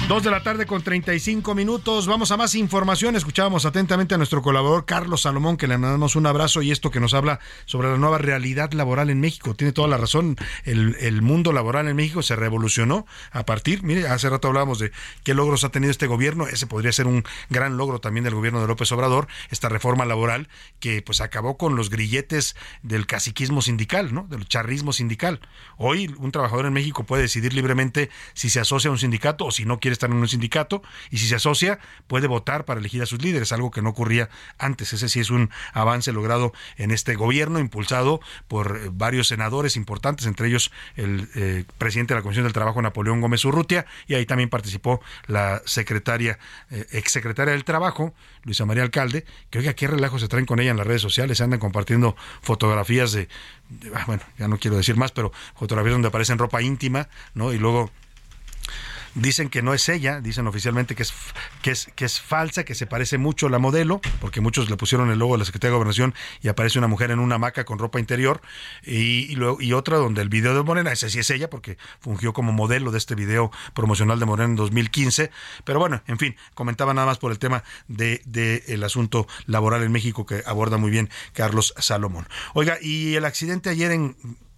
Dos de la tarde con 35 minutos. Vamos a más información. Escuchábamos atentamente a nuestro colaborador Carlos Salomón, que le mandamos un abrazo y esto que nos habla sobre la nueva realidad laboral en México. Tiene toda la razón. El, el mundo laboral en México se revolucionó a partir, mire, hace rato hablábamos de qué logros ha tenido este gobierno. Ese podría ser un gran logro también del gobierno de López Obrador, esta reforma laboral que pues acabó con los grilletes del caciquismo sindical, ¿no? Del charrismo sindical. Hoy un trabajador en México puede decidir libremente si se asocia a un sindicato o si no quiere estar en un sindicato y si se asocia puede votar para elegir a sus líderes, algo que no ocurría antes. Ese sí es un avance logrado en este gobierno, impulsado por eh, varios senadores importantes, entre ellos el eh, presidente de la Comisión del Trabajo, Napoleón Gómez Urrutia, y ahí también participó la secretaria, eh, exsecretaria del Trabajo, Luisa María Alcalde, que oiga, qué relajo se traen con ella en las redes sociales, se andan compartiendo fotografías de, ah, bueno, ya no quiero decir más, pero fotografías donde aparecen ropa íntima, ¿no? Y luego Dicen que no es ella, dicen oficialmente que es, que es, que es falsa, que se parece mucho a la modelo, porque muchos le pusieron el logo de la Secretaría de Gobernación y aparece una mujer en una hamaca con ropa interior. Y, luego, y otra donde el video de Morena, ese sí es ella, porque fungió como modelo de este video promocional de Morena en 2015. Pero bueno, en fin, comentaba nada más por el tema de, de el asunto laboral en México que aborda muy bien Carlos Salomón. Oiga, y el accidente ayer en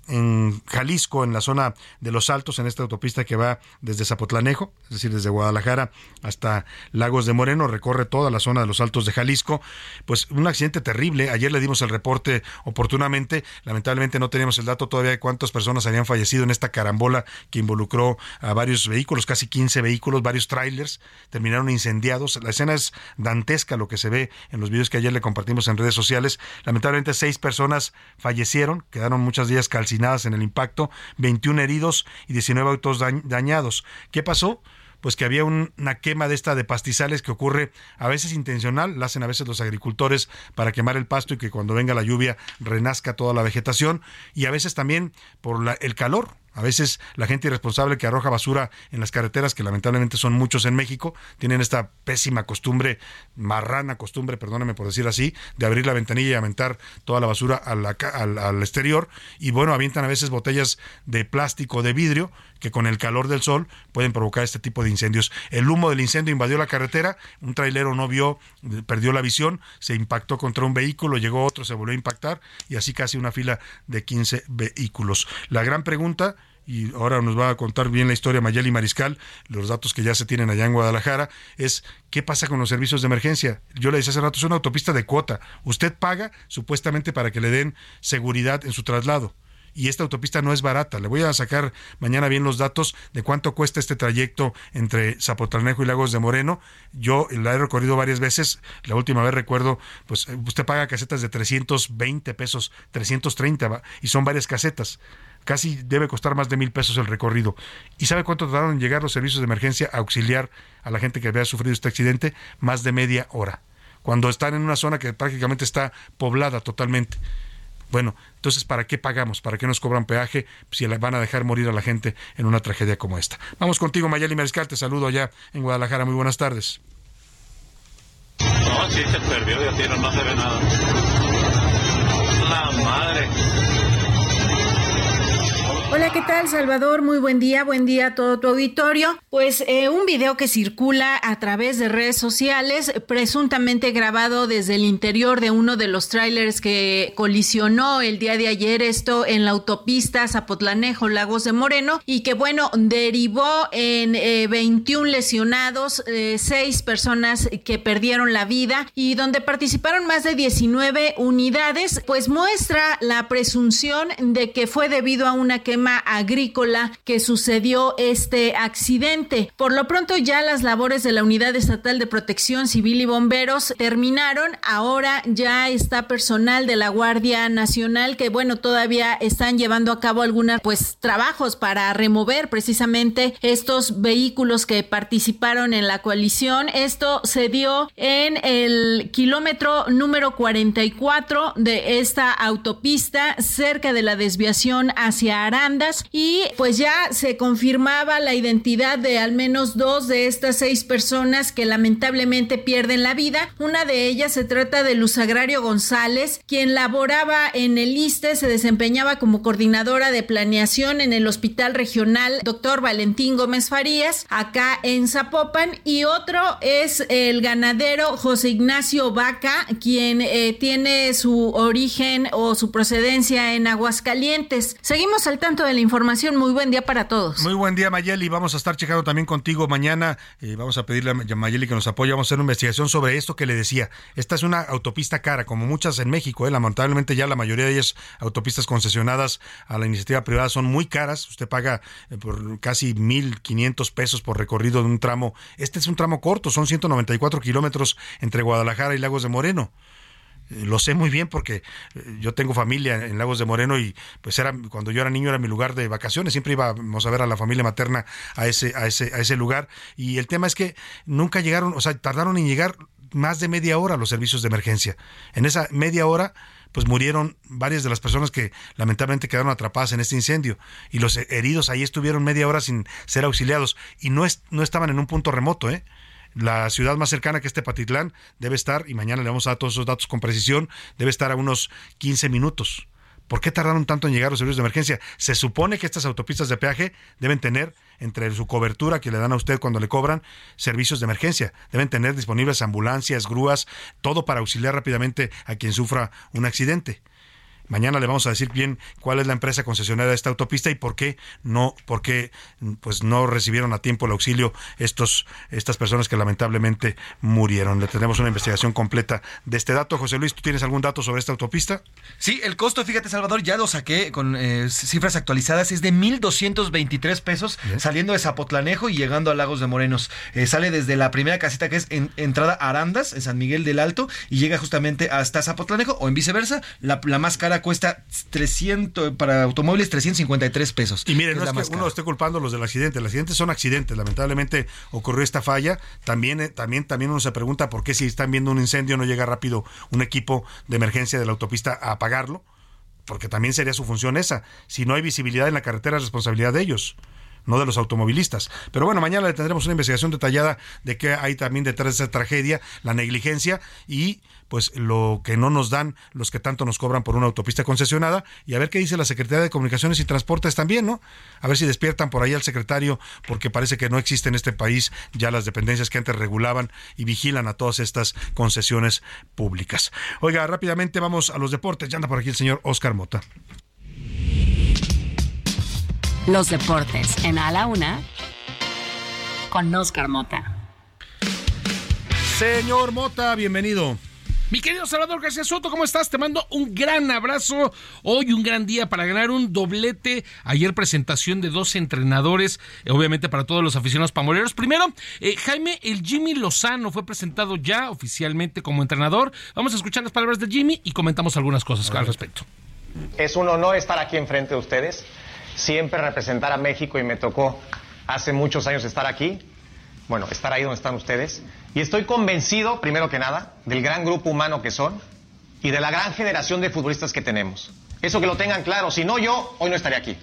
en Jalisco, en la zona de Los Altos, en esta autopista que va desde Zapotlanejo, es decir, desde Guadalajara hasta Lagos de Moreno, recorre toda la zona de Los Altos de Jalisco. Pues un accidente terrible. Ayer le dimos el reporte oportunamente. Lamentablemente no tenemos el dato todavía de cuántas personas habían fallecido en esta carambola que involucró a varios vehículos, casi 15 vehículos, varios trailers, terminaron incendiados. La escena es dantesca lo que se ve en los videos que ayer le compartimos en redes sociales. Lamentablemente seis personas fallecieron, quedaron muchas días calcinadas en el impacto, 21 heridos y 19 autos dañados. ¿Qué pasó? pues que había una quema de esta de pastizales que ocurre a veces intencional, la hacen a veces los agricultores para quemar el pasto y que cuando venga la lluvia renazca toda la vegetación y a veces también por el calor, a veces la gente irresponsable que arroja basura en las carreteras, que lamentablemente son muchos en México, tienen esta pésima costumbre, marrana costumbre, perdóneme por decir así, de abrir la ventanilla y aventar toda la basura al, al, exterior. Y bueno, avientan a veces botellas de plástico, de vidrio, que con el calor del sol pueden provocar este tipo de incendios. El humo del incendio invadió la carretera, un trailero no vio, perdió la visión, se impactó contra un vehículo, llegó otro, se volvió a impactar y así casi una fila de 15 vehículos. La gran pregunta y ahora nos va a contar bien la historia Mayeli Mariscal, los datos que ya se tienen allá en Guadalajara, es qué pasa con los servicios de emergencia. Yo le decía hace rato, es una autopista de cuota. Usted paga supuestamente para que le den seguridad en su traslado. Y esta autopista no es barata. Le voy a sacar mañana bien los datos de cuánto cuesta este trayecto entre Zapotlanejo y Lagos de Moreno. Yo la he recorrido varias veces. La última vez recuerdo, pues usted paga casetas de 320 pesos, 330, y son varias casetas casi debe costar más de mil pesos el recorrido. ¿Y sabe cuánto tardaron en llegar los servicios de emergencia a auxiliar a la gente que había sufrido este accidente? Más de media hora. Cuando están en una zona que prácticamente está poblada totalmente. Bueno, entonces, ¿para qué pagamos? ¿Para qué nos cobran peaje si van a dejar morir a la gente en una tragedia como esta? Vamos contigo, Mayeli Mariscal, te saludo allá en Guadalajara. Muy buenas tardes. No, sí se perdió, ya no se ve nada. La madre. Hola, ¿qué tal Salvador? Muy buen día, buen día a todo tu auditorio. Pues eh, un video que circula a través de redes sociales, presuntamente grabado desde el interior de uno de los trailers que colisionó el día de ayer, esto en la autopista Zapotlanejo, Lagos de Moreno, y que bueno, derivó en 21 eh, lesionados, eh, 6 personas que perdieron la vida y donde participaron más de 19 unidades, pues muestra la presunción de que fue debido a una quema agrícola que sucedió este accidente. Por lo pronto ya las labores de la Unidad Estatal de Protección Civil y Bomberos terminaron. Ahora ya está personal de la Guardia Nacional que bueno, todavía están llevando a cabo algunos pues trabajos para remover precisamente estos vehículos que participaron en la coalición. Esto se dio en el kilómetro número 44 de esta autopista cerca de la desviación hacia Y pues ya se confirmaba la identidad de al menos dos de estas seis personas que lamentablemente pierden la vida. Una de ellas se trata de Luz Agrario González, quien laboraba en el ISTE, se desempeñaba como coordinadora de planeación en el Hospital Regional Dr. Valentín Gómez Farías, acá en Zapopan, y otro es el ganadero José Ignacio Vaca, quien eh, tiene su origen o su procedencia en Aguascalientes. Seguimos al tanto de la información. Muy buen día para todos. Muy buen día, Mayeli. Vamos a estar checando también contigo mañana. Eh, vamos a pedirle a Mayeli que nos apoye. Vamos a hacer una investigación sobre esto que le decía. Esta es una autopista cara, como muchas en México. Eh. Lamentablemente ya la mayoría de ellas autopistas concesionadas a la iniciativa privada son muy caras. Usted paga eh, por casi 1.500 pesos por recorrido de un tramo. Este es un tramo corto, son 194 kilómetros entre Guadalajara y Lagos de Moreno. Eh, lo sé muy bien porque eh, yo tengo familia en Lagos de Moreno y pues era cuando yo era niño era mi lugar de vacaciones, siempre íbamos a ver a la familia materna a ese a ese a ese lugar y el tema es que nunca llegaron, o sea, tardaron en llegar más de media hora los servicios de emergencia. En esa media hora pues murieron varias de las personas que lamentablemente quedaron atrapadas en este incendio y los heridos ahí estuvieron media hora sin ser auxiliados y no es, no estaban en un punto remoto, ¿eh? La ciudad más cercana que este Patitlán debe estar, y mañana le vamos a dar todos esos datos con precisión, debe estar a unos 15 minutos. ¿Por qué tardaron tanto en llegar los servicios de emergencia? Se supone que estas autopistas de peaje deben tener, entre su cobertura que le dan a usted cuando le cobran, servicios de emergencia. Deben tener disponibles ambulancias, grúas, todo para auxiliar rápidamente a quien sufra un accidente. Mañana le vamos a decir bien cuál es la empresa concesionaria de esta autopista y por qué no, por qué, pues no recibieron a tiempo el auxilio estos, estas personas que lamentablemente murieron. Le tenemos una investigación completa de este dato. José Luis, ¿tú tienes algún dato sobre esta autopista? Sí, el costo, fíjate, Salvador, ya lo saqué con eh, cifras actualizadas, es de 1.223 pesos saliendo de Zapotlanejo y llegando a Lagos de Morenos. Eh, sale desde la primera casita que es en, entrada Arandas, en San Miguel del Alto, y llega justamente hasta Zapotlanejo, o en viceversa, la, la más cara cuesta 300, para automóviles 353 pesos. Y miren, no es, que uno esté culpando los del accidente, los accidentes son accidentes, lamentablemente ocurrió esta falla, también, eh, también, también uno se pregunta por qué si están viendo un incendio no llega rápido un equipo de emergencia de la autopista a apagarlo, porque también sería su función esa, si no hay visibilidad en la carretera es responsabilidad de ellos no de los automovilistas. Pero bueno, mañana le tendremos una investigación detallada de qué hay también detrás de esa tragedia, la negligencia y pues lo que no nos dan los que tanto nos cobran por una autopista concesionada y a ver qué dice la Secretaría de Comunicaciones y Transportes también, ¿no? A ver si despiertan por ahí al secretario porque parece que no existe en este país ya las dependencias que antes regulaban y vigilan a todas estas concesiones públicas. Oiga, rápidamente vamos a los deportes. Ya anda por aquí el señor Oscar Mota. Los deportes en A la Una con Oscar Mota. Señor Mota, bienvenido. Mi querido Salvador García Soto, ¿cómo estás? Te mando un gran abrazo. Hoy un gran día para ganar un doblete. Ayer presentación de dos entrenadores, eh, obviamente para todos los aficionados pamoleros. Primero, eh, Jaime, el Jimmy Lozano fue presentado ya oficialmente como entrenador. Vamos a escuchar las palabras de Jimmy y comentamos algunas cosas al respecto. Es un honor estar aquí enfrente de ustedes siempre representar a México y me tocó hace muchos años estar aquí, bueno, estar ahí donde están ustedes. Y estoy convencido, primero que nada, del gran grupo humano que son y de la gran generación de futbolistas que tenemos. Eso que lo tengan claro, si no yo, hoy no estaría aquí.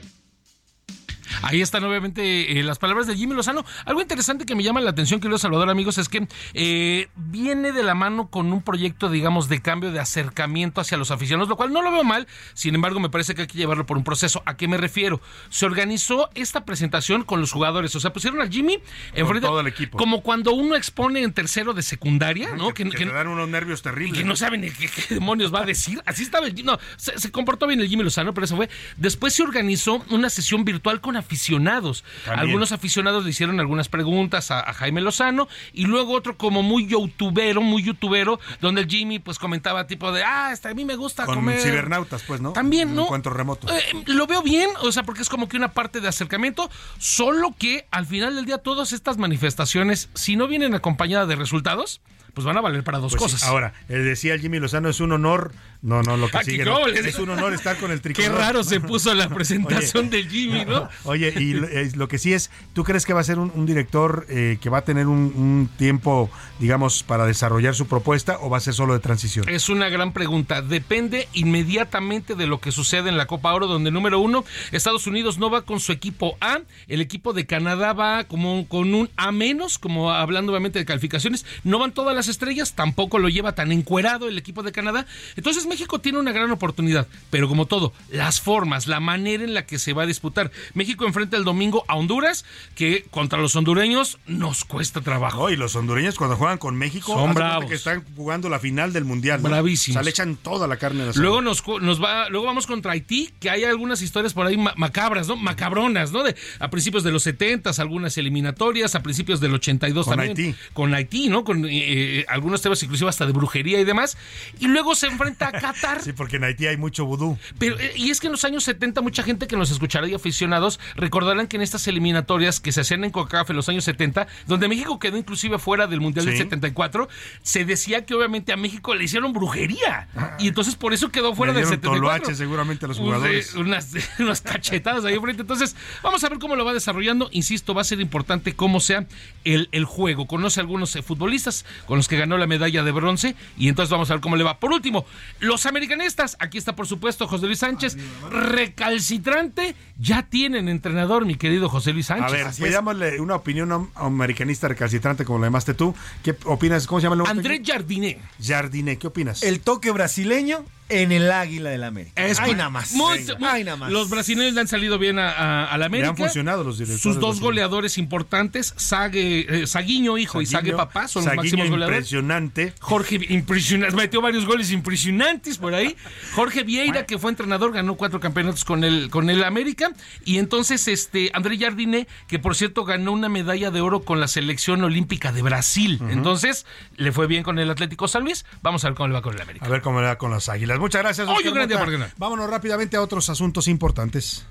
Ahí están obviamente eh, las palabras de Jimmy Lozano. Algo interesante que me llama la atención, querido Salvador, amigos, es que eh, viene de la mano con un proyecto, digamos, de cambio, de acercamiento hacia los aficionados, lo cual no lo veo mal. Sin embargo, me parece que hay que llevarlo por un proceso. ¿A qué me refiero? Se organizó esta presentación con los jugadores. O sea, pusieron al Jimmy enfrente. todo el equipo. Como cuando uno expone en tercero de secundaria, ¿no? Que, que, dan unos nervios terribles. Que no saben qué, demonios va a decir. Así estaba el No, se, se comportó bien el Jimmy Lozano, pero eso fue. Después se organizó una sesión virtual con aficionados. Algunos aficionados le hicieron algunas preguntas a, Jaime Lozano y luego otro como muy youtubero, muy youtubero, donde el Jimmy pues comentaba tipo de, ah, hasta a mí me gusta con comer. cibernautas, pues, ¿no? También, ¿no? Encuentro remoto. Eh, lo veo bien, o sea, porque es como que una parte de acercamiento, solo que al final del día todas estas manifestaciones, si no vienen acompañadas de resultados, pues van a valer para dos Pues sí, cosas. Ahora, eh, decía Jimmy Lozano, es un honor. No, no, lo que Ah, sigue. no, es un honor estar con el tricolor. Qué raro se puso la presentación del Jimmy, ¿no? Oye, y lo, eh, lo que sí es, ¿tú crees que va a ser un, un director eh, que va a tener un, un tiempo, digamos, para desarrollar su propuesta o va a ser solo de transición? Es una gran pregunta. Depende inmediatamente de lo que sucede en la Copa Oro, donde número uno, Estados Unidos no va con su equipo A, el equipo de Canadá va como con un A menos, como hablando obviamente de calificaciones. No van todas las estrellas, tampoco lo lleva tan encuerado el equipo de Canadá. Entonces México tiene una gran oportunidad, pero como todo, las formas, la manera en la que se va a disputar. México enfrenta el domingo a Honduras, que contra los hondureños nos cuesta trabajo. No, y los hondureños cuando juegan con México, Son bravos. que están jugando la final del mundial. ¿no? Bravísimos. O sea, le echan toda la carne a la Luego nos, nos va, luego vamos contra Haití, que hay algunas historias por ahí ma- macabras, ¿no? Macabronas, ¿no? De, a principios de los 70, algunas eliminatorias, a principios del 82 Con también. Haití. Con Haití, ¿no? Con eh, eh, algunos temas inclusive hasta de brujería y demás. Y luego se enfrenta a Qatar. Sí, porque en Haití hay mucho vudú. Pero, eh, y es que en los años 70 mucha gente que nos escuchará y aficionados recordarán que en estas eliminatorias que se hacían en CONCACAF en los años 70, donde México quedó inclusive fuera del Mundial del Sí. 74, se decía que obviamente a México le hicieron brujería. Y entonces por eso quedó fuera del dieron 74. toloache seguramente a los jugadores. Unas, unas cachetadas ahí enfrente. Entonces, vamos a ver cómo lo va desarrollando. Insisto, va a ser importante cómo sea el, el juego. Conoce a algunos eh, futbolistas con los que ganó la medalla de bronce y entonces vamos a ver cómo le va. Por último, los americanistas. Aquí está, por supuesto, José Luis Sánchez. Recalcitrante. Ya tienen entrenador, mi querido José Luis Sánchez. A ver, Así es. pidámosle una opinión am- americanista recalcitrante como la llamaste tú. ¿Qué opinas? ¿Cómo se llama el nombre? André Jardiné. Jardine, ¿qué opinas? El toque brasileño en el Águila del América. Es Ay, nada más. muy- Venga. muy- Ay, nada más. Los brasileños le han salido bien a, a- a la América. han funcionado los directores Sus dos goleadores importantes, Sague, eh, Saguiño hijo y Sague papá, son los máximos goleadores. impresionante. Jorge impresionante, metió varios goles impresionantes por ahí. Jorge Vieira, que fue entrenador, ganó cuatro campeonatos con el, con el América. Y entonces, este, André Jardine, que por cierto ganó una medalla de oro con la selección olímpica de Brasil. Entonces, le fue bien con el Atlético San Luis. Vamos a ver cómo le va con el América. A ver cómo le va con las águilas. Muchas gracias. Un gran día Mota. para ganar. Vámonos rápidamente a otros asuntos importantes.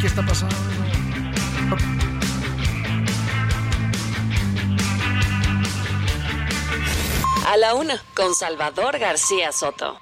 ¿Qué está pasando? A la una, con Salvador García Soto.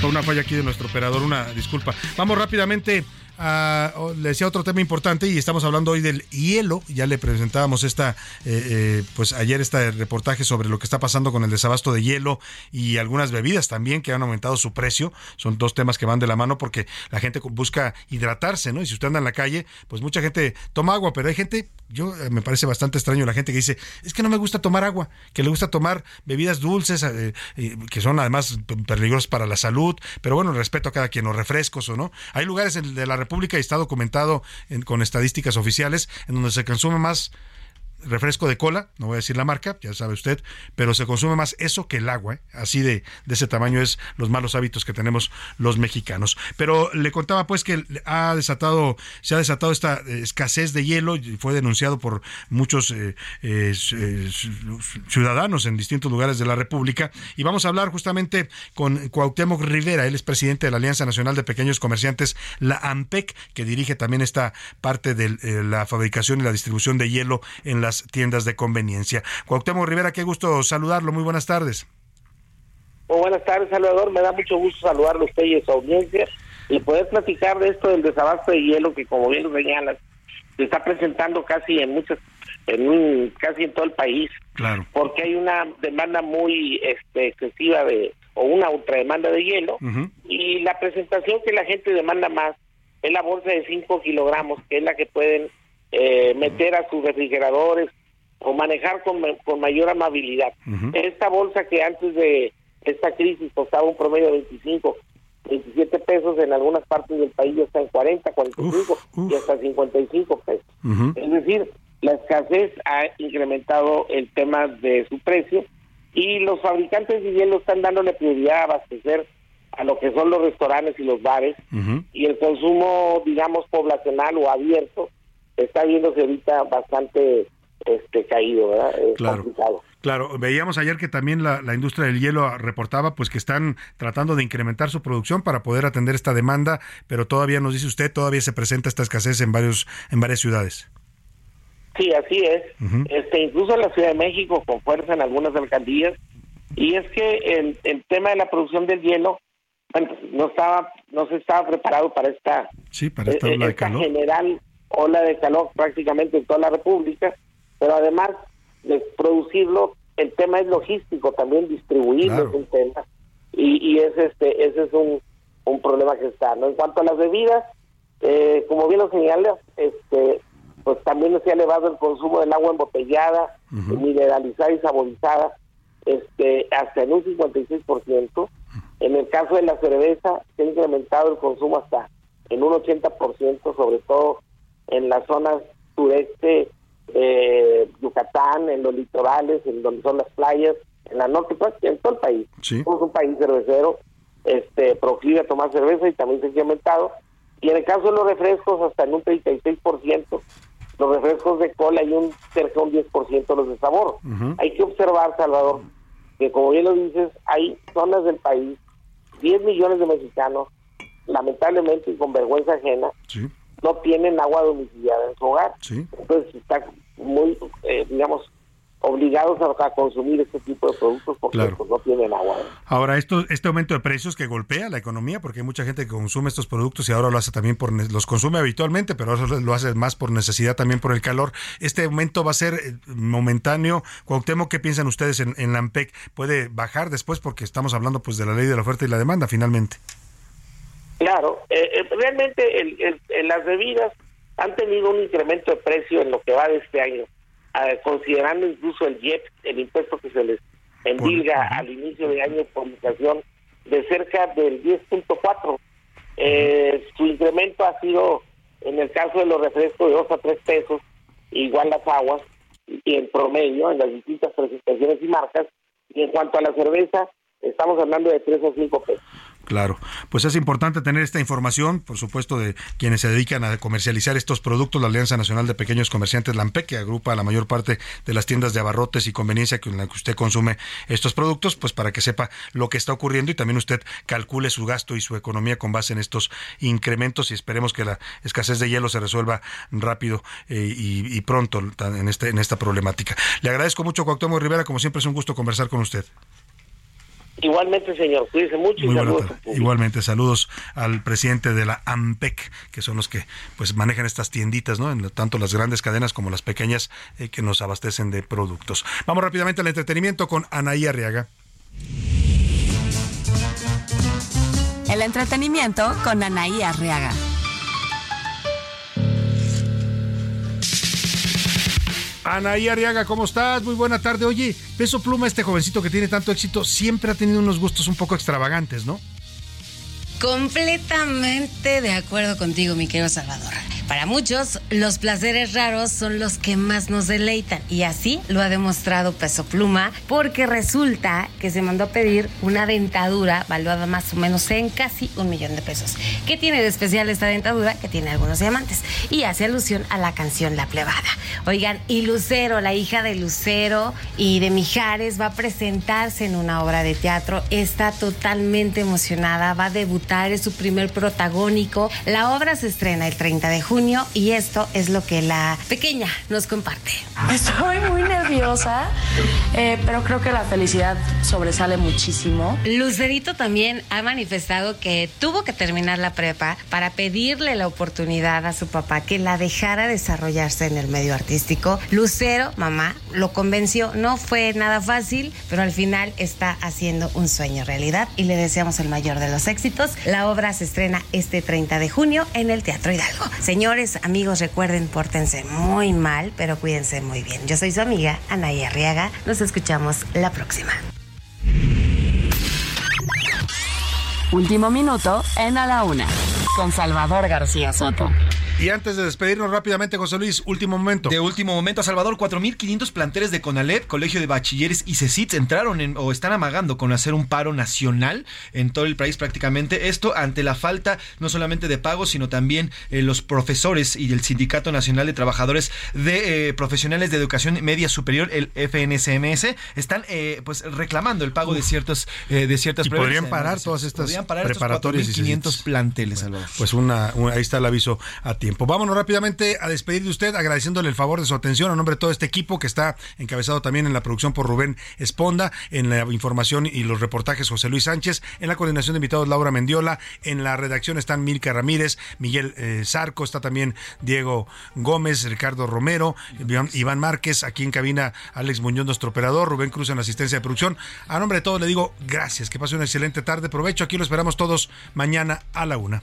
Fue una falla aquí de nuestro operador, una disculpa. Vamos rápidamente oh, le decía otro tema importante y estamos hablando hoy del hielo. Ya le presentábamos esta, eh, eh, pues ayer este reportaje sobre lo que está pasando con el desabasto de hielo y algunas bebidas también que han aumentado su precio. Son dos temas que van de la mano porque la gente busca hidratarse, ¿no? Y si usted anda en la calle, pues mucha gente toma agua, pero hay gente, yo eh, me parece bastante extraño la gente que dice, es que no me gusta tomar agua, que le gusta tomar bebidas dulces, eh, que son además peligrosas para la salud, pero bueno, respeto a cada quien, los refrescos o no. Hay lugares de la República y está documentado en- con estadísticas oficiales en donde se consume más refresco de cola, no voy a decir la marca, ya sabe usted, pero se consume más eso que el agua, ¿eh? así de, ese tamaño es los malos hábitos que tenemos los mexicanos. Pero le contaba pues que ha desatado, se ha desatado esta eh, escasez de hielo y fue denunciado por muchos eh, ciudadanos en distintos lugares de la República y vamos a hablar justamente con Cuauhtémoc Rivera, él es presidente de la Alianza Nacional de Pequeños Comerciantes, la AMPEC, que dirige también esta parte de la fabricación y la distribución de hielo en las tiendas de conveniencia. Cuauhtémoc Rivera, qué gusto saludarlo, muy buenas tardes. Muy buenas tardes, Salvador. Me da mucho gusto saludarlo a usted y a su audiencia y poder platicar de esto del desabasto de hielo que, como bien lo señalas, se está presentando casi en muchas, en un, casi en todo el país, Claro. porque hay una demanda muy este, excesiva de o una ultrademanda de hielo y la presentación que la gente demanda más es la bolsa de 5 kilogramos, que es la que pueden eh, meter a sus refrigeradores o manejar con, ma- con mayor amabilidad. Esta bolsa que antes de esta crisis costaba un promedio de 25, 27 pesos, en algunas partes del país ya está en 40, 45 y hasta 55 pesos. Es decir, la escasez ha incrementado el tema de su precio y los fabricantes de hielo están dándole prioridad a abastecer a lo que son los restaurantes y los bares y el consumo, digamos, poblacional o abierto está viéndose ahorita bastante este caído, ¿verdad? Es Claro. complicado. Claro, veíamos ayer que también la, la industria del hielo reportaba pues que están tratando de incrementar su producción para poder atender esta demanda, pero todavía nos dice usted, todavía se presenta esta escasez en varios en varias ciudades. Sí, así es. este Incluso en la Ciudad de México, con fuerza en algunas alcaldías. Y es que el, el tema de la producción del hielo bueno, no estaba no se estaba preparado para esta, Sí, para esta eh, esta general ola de calor prácticamente en toda la República. Pero además de producirlo, el tema es logístico, también distribuirlo Claro. es un tema. Y, y es este ese es un, un problema que está. ¿no? En cuanto a las bebidas, eh, como bien lo señalas, este, pues también se ha elevado el consumo del agua embotellada, mineralizada y saborizada, este, hasta en un 56%. En el caso de la cerveza, se ha incrementado el consumo hasta en un 80%, sobre todo en las zonas sureste, eh, Yucatán, en los litorales, en donde son las playas, en la norte, pues, en todo el país. Somos un país cervecero, este, proclive a tomar cerveza y también se ha incrementado. Y en el caso de los refrescos, hasta en un 36%, los refrescos de cola y un cerca de un 10% los de sabor. Hay que observar, Salvador, que como bien lo dices, hay zonas del país, 10 millones de mexicanos, lamentablemente y con vergüenza ajena, no tienen agua domiciliada en su hogar. Entonces están muy, eh, digamos, obligados a, a consumir este tipo de productos porque Claro. pues, no tienen agua. Ahora, esto, este aumento de precios que golpea la economía, porque hay mucha gente que consume estos productos y ahora lo hace también por, los consume habitualmente, pero ahora lo hace más por necesidad también por el calor. Este aumento va a ser eh, momentáneo. Cuauhtémoc, ¿qué piensan ustedes en, en la AMPEC? ¿Puede bajar después? Porque estamos hablando pues de la ley de la oferta y la demanda finalmente. Claro, eh, eh, realmente el- el- el- las bebidas han tenido un incremento de precio en lo que va de este año, eh, considerando incluso el IEP, el impuesto que se les endilga al inicio de año por inflación de cerca del 10.4. Eh, su incremento ha sido, en el caso de los refrescos, de 2 a 3 pesos, igual las aguas, y en promedio, en las distintas presentaciones y marcas. Y en cuanto a la cerveza, estamos hablando de 3 a 5 pesos. Claro, pues es importante tener esta información, por supuesto, de quienes se dedican a comercializar estos productos. La Alianza Nacional de Pequeños Comerciantes, LAMPEC, que agrupa a la mayor parte de las tiendas de abarrotes y conveniencia con la que usted consume estos productos, pues para que sepa lo que está ocurriendo y también usted calcule su gasto y su economía con base en estos incrementos y esperemos que la escasez de hielo se resuelva rápido eh, y, pronto en, este, en esta problemática. Le agradezco mucho, Cuauhtémoc Rivera, como siempre es un gusto conversar con usted. Igualmente, señor. Cuídese mucho y saludos. Igualmente, saludos al presidente de la AMPEC, que son los que pues manejan estas tienditas, ¿no? En tanto las grandes cadenas como las pequeñas eh, que nos abastecen de productos. Vamos rápidamente al entretenimiento con Anaí Arriaga. El entretenimiento con Anaí Arriaga. Anaí Arriaga, ¿cómo estás? Muy buena tarde. Oye, Peso Pluma, este jovencito que tiene tanto éxito, siempre ha tenido unos gustos un poco extravagantes, ¿no? Completamente de acuerdo contigo, mi querido Salvador. Para muchos, los placeres raros son los que más nos deleitan y así lo ha demostrado Peso Pluma porque resulta que se mandó a pedir una dentadura valuada más o menos en casi un millón de pesos. ¿Qué tiene de especial esta dentadura? Que tiene algunos diamantes y hace alusión a la canción La Plebada. Oigan, y Lucero, la hija de Lucero y de Mijares va a presentarse en una obra de teatro. Está totalmente emocionada, va a debutar, es su primer protagónico. La obra se estrena el 30 de junio y esto es lo que la pequeña nos comparte. Estoy muy nerviosa, eh, pero creo que la felicidad sobresale muchísimo. Lucerito también ha manifestado que tuvo que terminar la prepa para pedirle la oportunidad a su papá que la dejara desarrollarse en el medio artístico. Lucero, mamá, lo convenció. No fue nada fácil, pero al final está haciendo un sueño realidad y le deseamos el mayor de los éxitos. La obra se estrena este 30 de junio en el Teatro Hidalgo. Señor Señores, amigos, recuerden, pórtense muy mal, pero cuídense muy bien. Yo soy su amiga, Anaya Arriaga. Nos escuchamos la próxima. Último minuto en A la Una, con Salvador García Soto. Y antes de despedirnos rápidamente, José Luis, último momento. De último momento, Salvador, 4.500 planteles de CONALEP, Colegio de Bachilleres y CECITS entraron en, o están amagando con hacer un paro nacional en todo el país prácticamente. Esto ante la falta no solamente de pagos, sino también eh, los profesores y el Sindicato Nacional de Trabajadores de eh, Profesionales de Educación Media Superior, el FNSMS, están eh, pues reclamando el pago de ciertos de ciertas y podrían parar todas estas podrían parar preparatorias y 500 planteles, Salvador. Pues una, ahí está el aviso a ti Vámonos rápidamente a despedir de usted, agradeciéndole el favor de su atención a nombre de todo este equipo que está encabezado también en la producción por Rubén Esponda, en la información y los reportajes José Luis Sánchez, en la coordinación de invitados Laura Mendiola, en la redacción están Milka Ramírez, Miguel eh, está también Diego Gómez, Ricardo Romero, Iván Márquez, aquí en cabina Alex Muñoz, nuestro operador, Rubén Cruz en la asistencia de producción. A nombre de todos le digo gracias, que pase una excelente tarde, provecho, aquí lo esperamos todos mañana a la una